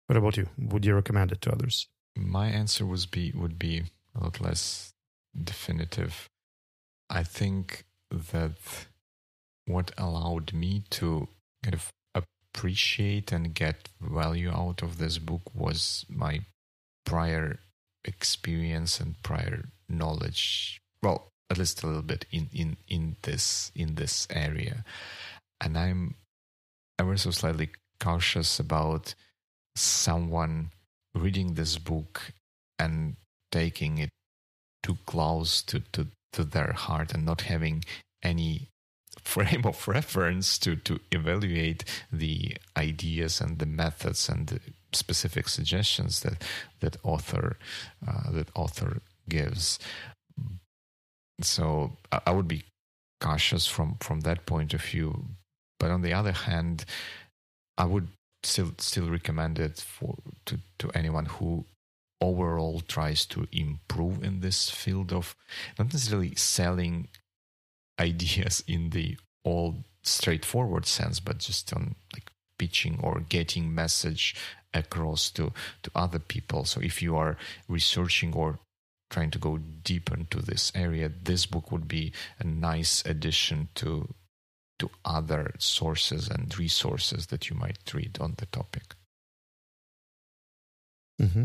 What about you? Would you recommend it to others? My answer was be would be a lot less definitive. I think that what allowed me to kind of appreciate and get value out of this book was my prior experience and prior knowledge. Well, at least a little bit in in in this in this area, and I'm ever so slightly cautious about someone reading this book and taking it too close to, to, to their heart and not having any frame of reference to, to evaluate the ideas and the methods and the specific suggestions that that author uh, that author gives. So I, I would be cautious from from that point of view. But on the other hand, I would still still recommend it for to, to anyone who overall tries to improve in this field of not necessarily selling ideas in the all straightforward sense, but just on like pitching or getting message across to to other people. So if you are researching or trying to go deeper into this area, this book would be a nice addition to to other sources and resources that you might read on the topic. Mm-hmm.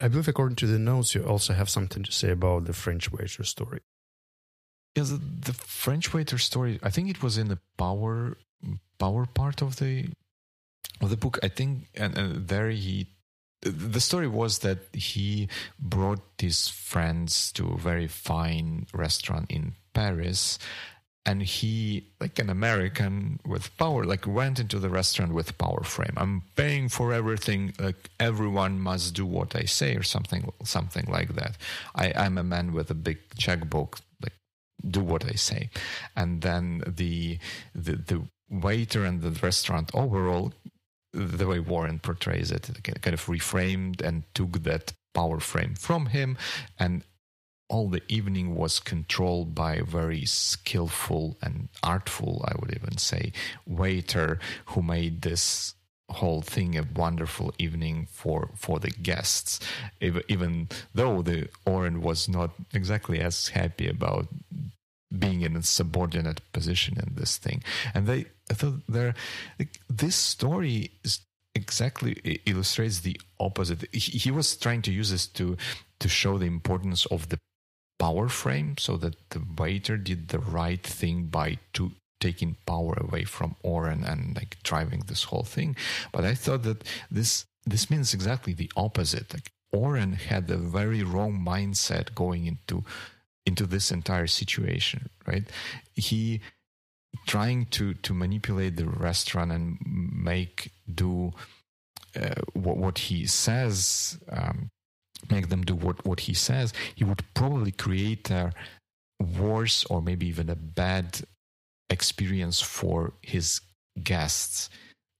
I believe, according to the notes, you also have something to say about the French waiter story. Yes, the, the French waiter story. I think it was in the power power part of the of the book. I think, and, and there he the story was that he brought his friends to a very fine restaurant in Paris and he like an american with power like went into the restaurant with power frame. I'm paying for everything like everyone must do what i say or something something like that. I i'm a man with a big checkbook like do what i say. And then the the the waiter and the restaurant overall the way Oren portrays it kind of reframed and took that power frame from him and all the evening was controlled by a very skillful and artful, I would even say, waiter who made this whole thing a wonderful evening for for the guests. Even, though the Oren was not exactly as happy about being in a subordinate position in this thing. And they I thought there this story is exactly illustrates the opposite. He, he was trying to use this to to show the importance of the power frame so that the waiter did the right thing by to taking power away from Oren and like driving this whole thing. But I thought that this this means exactly the opposite. Like Oren had a very wrong mindset going into into this entire situation, right? He trying to to manipulate the restaurant and make do uh, what what he says um, make them do what, what he says, he would probably create a worse or maybe even a bad experience for his guests.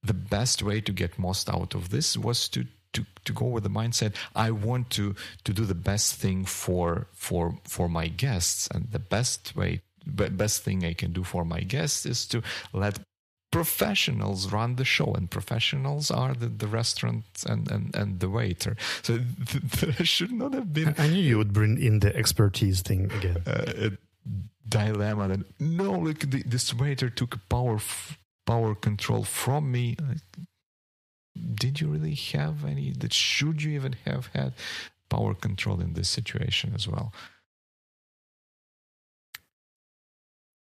The best way to get most out of this was to to, to go with the mindset I want to to do the best thing for for for my guests and the best way best thing I can do for my guests is to let professionals run the show and professionals are the, the restaurant and, and, and the waiter so there should not have been I knew you would bring in the expertise thing again. uh, a dilemma that no look the, this waiter took power power control from me Like, did you really have any that should you even have had power control in this situation as well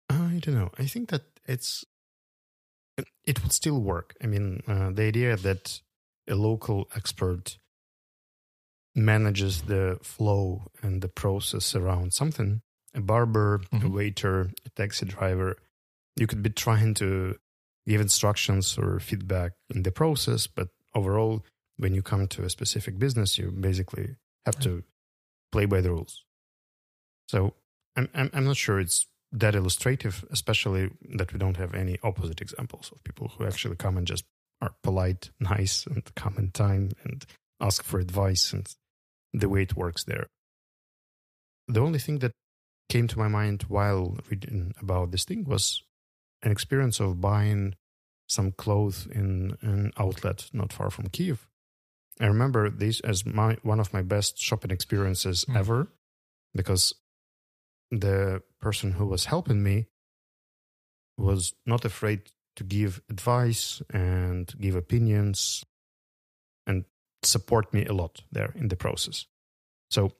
I don't know. I think that it's it would still work. I mean, uh, the idea that a local expert manages the flow and the process around something, a barber, a Mhm. waiter, a taxi driver, you could be trying to give instructions or feedback in the process, but overall, when you come to a specific business, you basically have to play by the rules. So I'm I'm, I'm not sure it's that illustrative, especially that we don't have any opposite examples of people who actually come and just are polite, nice, and come in time and ask for advice and the way it works there. The only thing that came to my mind while reading about this thing was an experience of buying some clothes in an outlet not far from Kiev. I remember this as my one of my best shopping experiences Mm. ever because the person who was helping me was not afraid to give advice and give opinions and support me a lot there in the process. So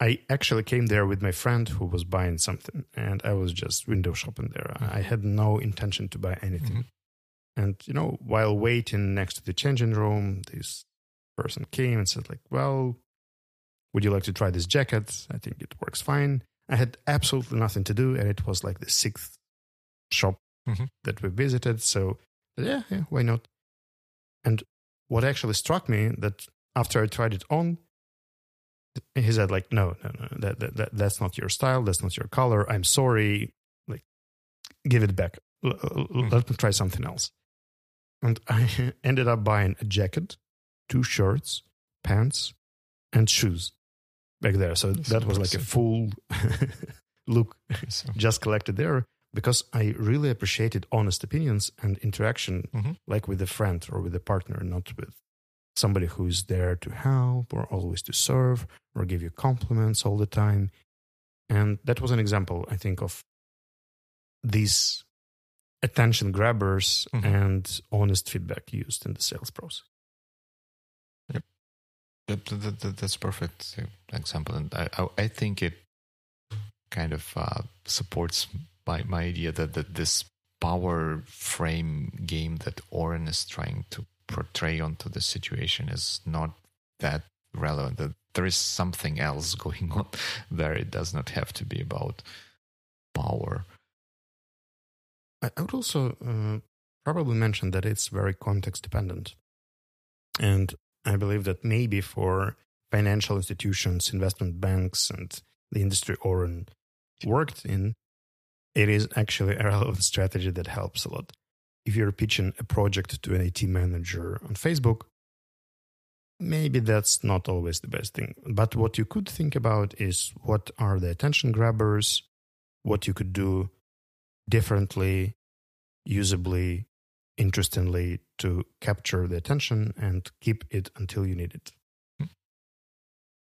I actually came there with my friend who was buying something and I was just window shopping there. I had no intention to buy anything. Mhm. And you know, while waiting next to the changing room, this person came and said like, "Well, would you like to try this jacket? I think it works fine." I had absolutely nothing to do and it was like the sixth shop Mhm. that we visited, so yeah, yeah, why not? And what actually struck me that after I tried it on, he said like, "No, no, no, that, that, that that's not your style. That's not your color. I'm sorry. Like, give it back. L- l- Mm. Let me try something else." And I ended up buying a jacket, two shirts, pants, and shoes back there. So that was like a full look just collected there because I really appreciated honest opinions and interaction, Mhm. like with a friend or with a partner, not with somebody who's there to help or always to serve or give you compliments all the time. And that was an example, I think, of these attention grabbers Mhm. and honest feedback used in the sales process. That, that, that, that's perfect uh, example, and I, I, think it kind of uh, supports my, my idea that, that this power frame game that Oren is trying to portray onto the situation is not that relevant. That there is something else going on there. It does not have to be about power. I I would also uh, probably mention that it's very context dependent. And I believe that maybe for financial institutions, investment banks, and the industry Oren worked in, it is actually a relevant strategy that helps a lot. If you're pitching a project to an IT manager on Facebook, maybe that's not always the best thing. But what you could think about is what are the attention grabbers, what you could do differently, usably, interestingly to capture the attention and keep it until you need it.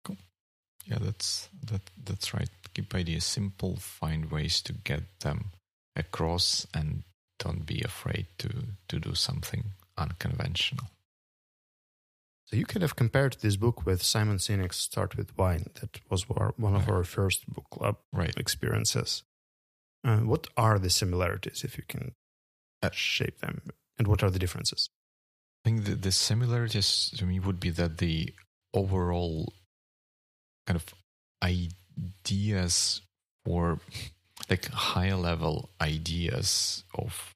Cool. Yeah, that's that that's right. Keep ideas simple, find ways to get them across and don't be afraid to to do something unconventional. So you could have compared this book with Simon Sinek's Start with Why. That was our, one of our first book club Right. experiences. Uh, what are the similarities, if you can Uh, shape them, and what are the differences? I think the, the similarities to me would be that the overall kind of ideas or like higher level ideas of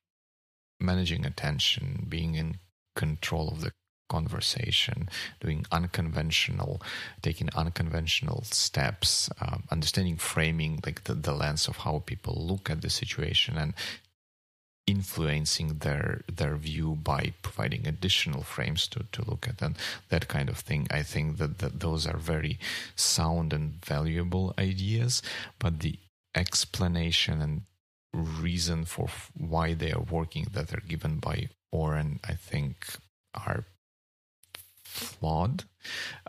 managing attention, being in control of the conversation, doing unconventional, taking unconventional steps, um, understanding framing, like the, the lens of how people look at the situation and influencing their their view by providing additional frames to, to look at and that kind of thing. I think that, that those are very sound and valuable ideas, but the explanation and reason for why they are working that are given by Oren, I think, are flawed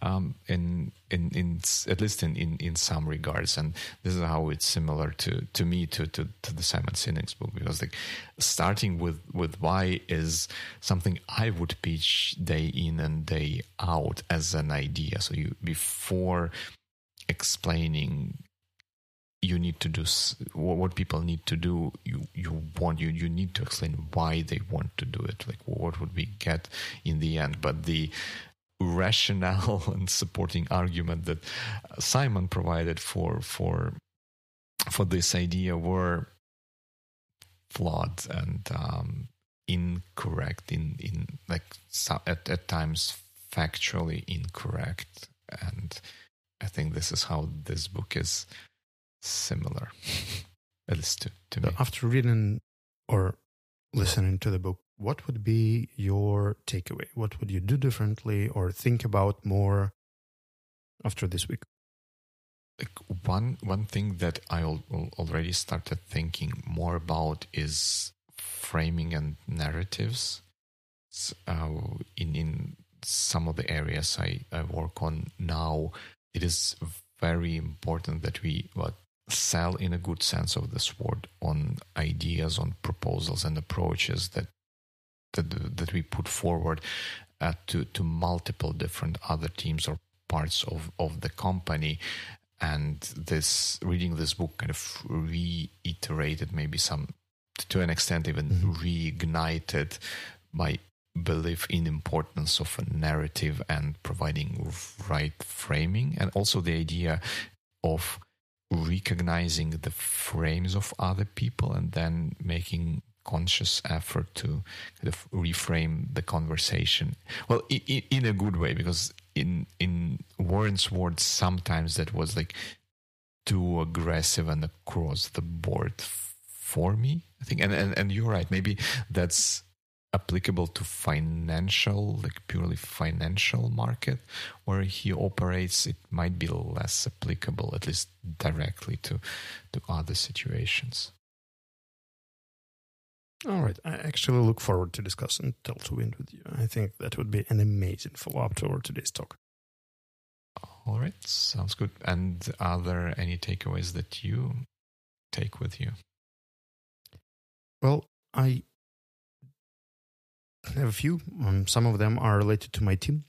um, in, in in at least in, in, in some regards. And this is how it's similar to to me to to, to the Simon Sinek's book because like starting with with why is something I would pitch day in and day out as an idea. So you before explaining you need to do what people need to do you you want you you need to explain why they want to do it. Like what would we get in the end? But the rationale and supporting argument that Simon provided for for for this idea were flawed and um, incorrect in in like at at times factually incorrect and I think this is how this book is similar at least to, to me. After reading or listening to the book, what would be your takeaway? What would you do differently or think about more after this week? Like one one thing that I already started thinking more about is framing and narratives. Uh, in in some of the areas I, I work on now, it is very important that we what sell in a good sense of this word on ideas, on proposals and approaches that that, that we put forward uh, to to multiple different other teams or parts of of the company and this reading this book kind of reiterated maybe some to an extent even mm-hmm. reignited my belief in importance of a narrative and providing right framing and also the idea of recognizing the frames of other people and then making conscious effort to kind of reframe the conversation. Well, in, in a good way, because in in Oren's words, sometimes that was like too aggressive and across the board for me. I think, and and, and you're right. Maybe that's applicable to financial, like purely financial market where he operates. It might be less applicable, at least directly to to other situations. All right. I actually look forward to discussing Win with you. I think that would be an amazing follow up to our today's talk. All right. Sounds good. And are there any takeaways that you take with you? Well, I have a few. Um, some of them are related to my team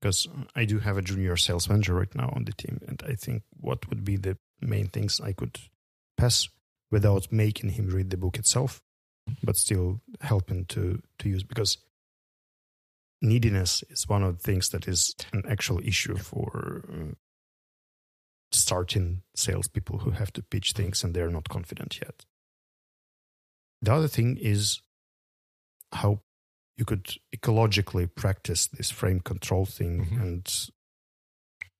because I do have a junior sales manager right now on the team. And I think what would be the main things I could pass without making him read the book itself but still helping to to use because neediness is one of the things that is an actual issue for uh, starting salespeople who have to pitch things and they're not confident yet. The other thing is how you could ecologically practice this frame control thing mm-hmm. and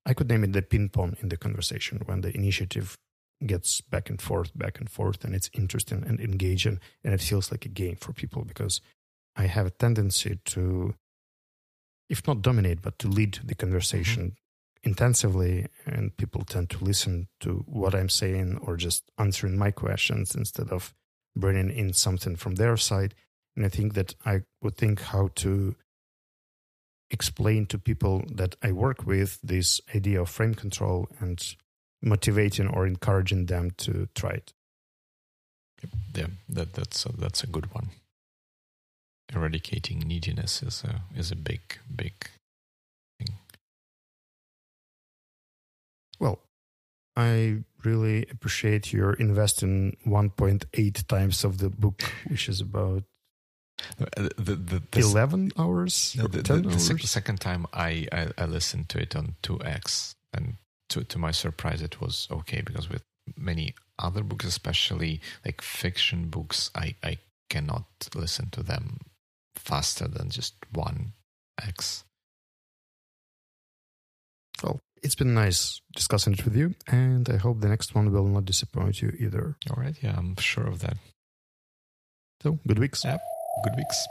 I could name it the ping pong in the conversation when the initiative gets back and forth, back and forth, and it's interesting and engaging, and it feels like a game for people because I have a tendency to, if not dominate, but to lead the conversation mm-hmm. intensively, and people tend to listen to what I'm saying or just answering my questions instead of bringing in something from their side. And I think that I would think how to explain to people that I work with this idea of frame control and motivating or encouraging them to try it. Yeah, that that's a, that's a good one. Eradicating neediness is a is a big big thing. Well, I really appreciate your investing 1.8 times of the book, which is about uh, the, the, the, 11 hours no, the, the, hours? second time I, I, I listened to it on 2x and to to my surprise, it was okay because with many other books, especially like fiction books, I I cannot listen to them faster than just one x. Well, it's been nice discussing it with you, and I hope the next one will not disappoint you either. All right, yeah, I'm sure of that. So, good weeks. Yeah, good weeks.